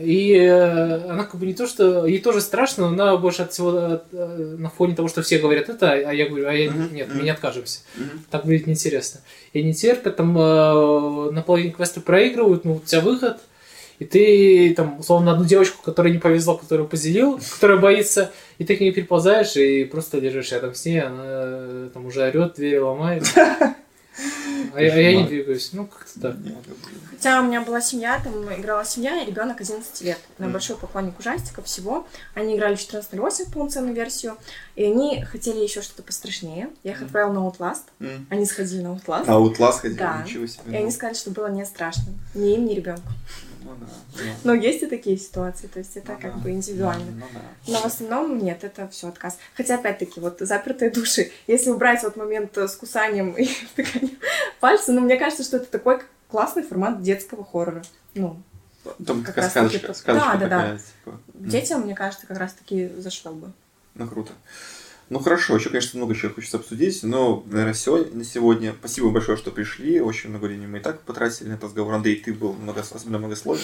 [SPEAKER 4] И э, она как бы не то, что... Ей тоже страшно, но она больше от всего от, э, на фоне того, что все говорят это, а я говорю, а я нет, мы не откажемся. Так будет неинтересно. И не терпят, там э, на половине квеста проигрывают, ну, у тебя выход, и ты там, условно, одну девочку, которая не повезло, которую позелил, которая боится, и ты к ней переползаешь и просто держишь рядом с ней, она там уже орет, двери ломает. А я, а я не двигаюсь. Ну, как-то так.
[SPEAKER 5] Хотя у меня была семья, там играла семья, и ребенок 11 лет. Она
[SPEAKER 1] Мгм.
[SPEAKER 5] большой поклонник ужастиков всего. Они играли в 14.08 полноценную версию, и они хотели еще что-то пострашнее. Я их отправила на Outlast.
[SPEAKER 1] М.
[SPEAKER 5] Они сходили на Outlast.
[SPEAKER 1] А Outlast ходил,
[SPEAKER 5] Да.
[SPEAKER 1] ничего себе.
[SPEAKER 5] И они сказали, что было не страшно. Ни им, ни ребенку.
[SPEAKER 1] Ну да.
[SPEAKER 5] Но есть и такие ситуации, то есть это
[SPEAKER 1] Ну
[SPEAKER 5] как
[SPEAKER 1] да.
[SPEAKER 5] бы индивидуально.
[SPEAKER 1] Ну да.
[SPEAKER 5] Но в основном нет, это все отказ. Хотя, опять-таки, вот запертые души, если убрать вот момент э, с кусанием и втыканием пальца, ну, мне кажется, что это такой классный формат детского хоррора. Ну,
[SPEAKER 1] Там
[SPEAKER 5] Как
[SPEAKER 1] такая
[SPEAKER 5] раз таки
[SPEAKER 1] сказочка,
[SPEAKER 5] про-
[SPEAKER 1] сказочка
[SPEAKER 5] Да, да, да.
[SPEAKER 1] такая, типа.
[SPEAKER 5] Детям, мне кажется, как раз-таки зашло бы.
[SPEAKER 1] Ну, круто. Ну, хорошо, еще, конечно, много чего хочется обсудить, но, наверное, все на сегодня. Спасибо большое, что пришли. Очень много времени мы и так потратили на этот разговор. Андрей, ты был много, особенно многословен.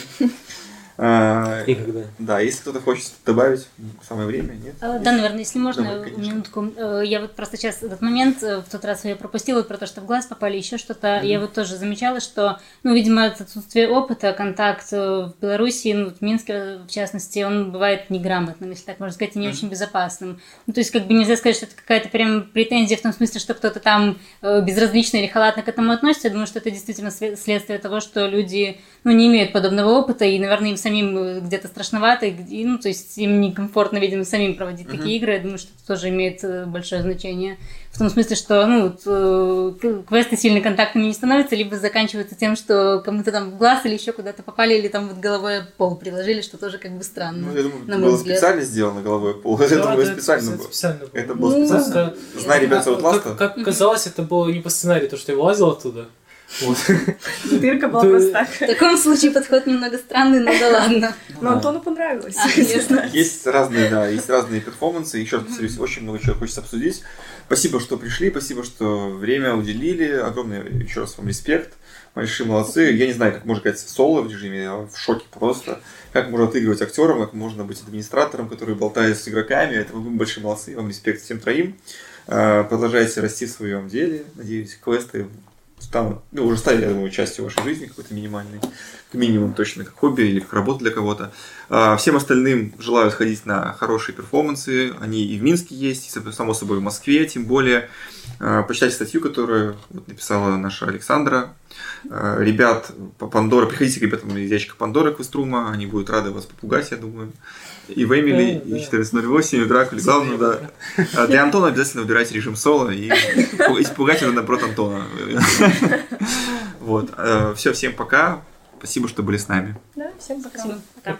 [SPEAKER 1] А,
[SPEAKER 2] Никогда.
[SPEAKER 1] Да, если кто-то хочет добавить, самое время, нет?
[SPEAKER 3] Э, Да, наверное, если можно,
[SPEAKER 1] Давай, конечно.
[SPEAKER 3] минутку. Э, Я вот просто сейчас этот момент, э, в тот раз я пропустила про то, что в глаз попали, еще что-то. Я вот тоже замечала, что, ну, видимо, от отсутствия опыта, контакт э, в Беларуси, ну, в Минске, в частности, он бывает неграмотным, если так можно сказать, и не
[SPEAKER 1] Мгм.
[SPEAKER 3] очень безопасным. Ну, то есть, как бы нельзя сказать, что это какая-то прям претензия в том смысле, что кто-то там безразлично или халатно к этому относится. Я думаю, что это действительно след- следствие того, что люди, ну, не имеют подобного опыта, и, наверное, им самим э, где-то страшновато, и, ну, то есть им некомфортно, видимо, самим проводить
[SPEAKER 1] Мгм.
[SPEAKER 3] такие игры. Я думаю, что это тоже имеет э, большое значение. В том смысле, что, ну, вот, э, квесты сильно контактными не становятся, либо заканчиваются тем, что кому-то там в глаз или еще куда-то попали, или там вот головой пол приложили, что тоже как бы странно.
[SPEAKER 1] Ну, я думаю,
[SPEAKER 3] на мой
[SPEAKER 1] было
[SPEAKER 3] взгляд.
[SPEAKER 1] специально сделано головой пол. Я думаю,
[SPEAKER 4] это
[SPEAKER 1] специально было.
[SPEAKER 4] специально было.
[SPEAKER 1] Это было
[SPEAKER 3] Ну,
[SPEAKER 1] специально.
[SPEAKER 4] Просто,
[SPEAKER 1] Зная ребят с
[SPEAKER 4] а,
[SPEAKER 1] Outlast,
[SPEAKER 4] как, как казалось, это было не по сценарию, то, что я вылазил оттуда. Вот.
[SPEAKER 5] Дырка была так.
[SPEAKER 3] В таком случае подход немного странный, но да ладно.
[SPEAKER 5] Но Антону понравилось.
[SPEAKER 3] А, конечно.
[SPEAKER 1] Есть разные, да, есть разные перформансы. Еще раз повторюсь, очень много чего хочется обсудить. Спасибо, что пришли, спасибо, что время уделили. Огромный еще раз вам респект. Большие молодцы. Я не знаю, как можно играть в соло в режиме, я в шоке просто. Как можно отыгрывать актером, как можно быть администратором, который болтает с игроками. Это вы большие молодцы. Вам респект всем троим. А, Продолжайте расти в своем деле. Надеюсь, квесты станут, ну, уже стали, я думаю, частью вашей жизни какой-то минимальной, как минимум точно как хобби или как работа для кого-то. А, Всем остальным желаю сходить на хорошие перформансы. Они и в Минске есть, и, само собой, в Москве, тем более. А, Почитайте статью, которую вот написала наша Александра. А, Ребят по Пандора, приходите к ребятам из ящика Пандоры Квеструма, они будут рады вас попугать, я думаю. И в Эмили,
[SPEAKER 4] Да,
[SPEAKER 1] и
[SPEAKER 4] да.
[SPEAKER 1] 14.08, и в Дракуле. Главное, да. А Для Антона обязательно выбирайте режим соло и пу- и пугать это наоборот Антона. Вот. Все, всем пока. Спасибо, что были с нами.
[SPEAKER 5] Да, всем пока.
[SPEAKER 3] Спасибо. Пока.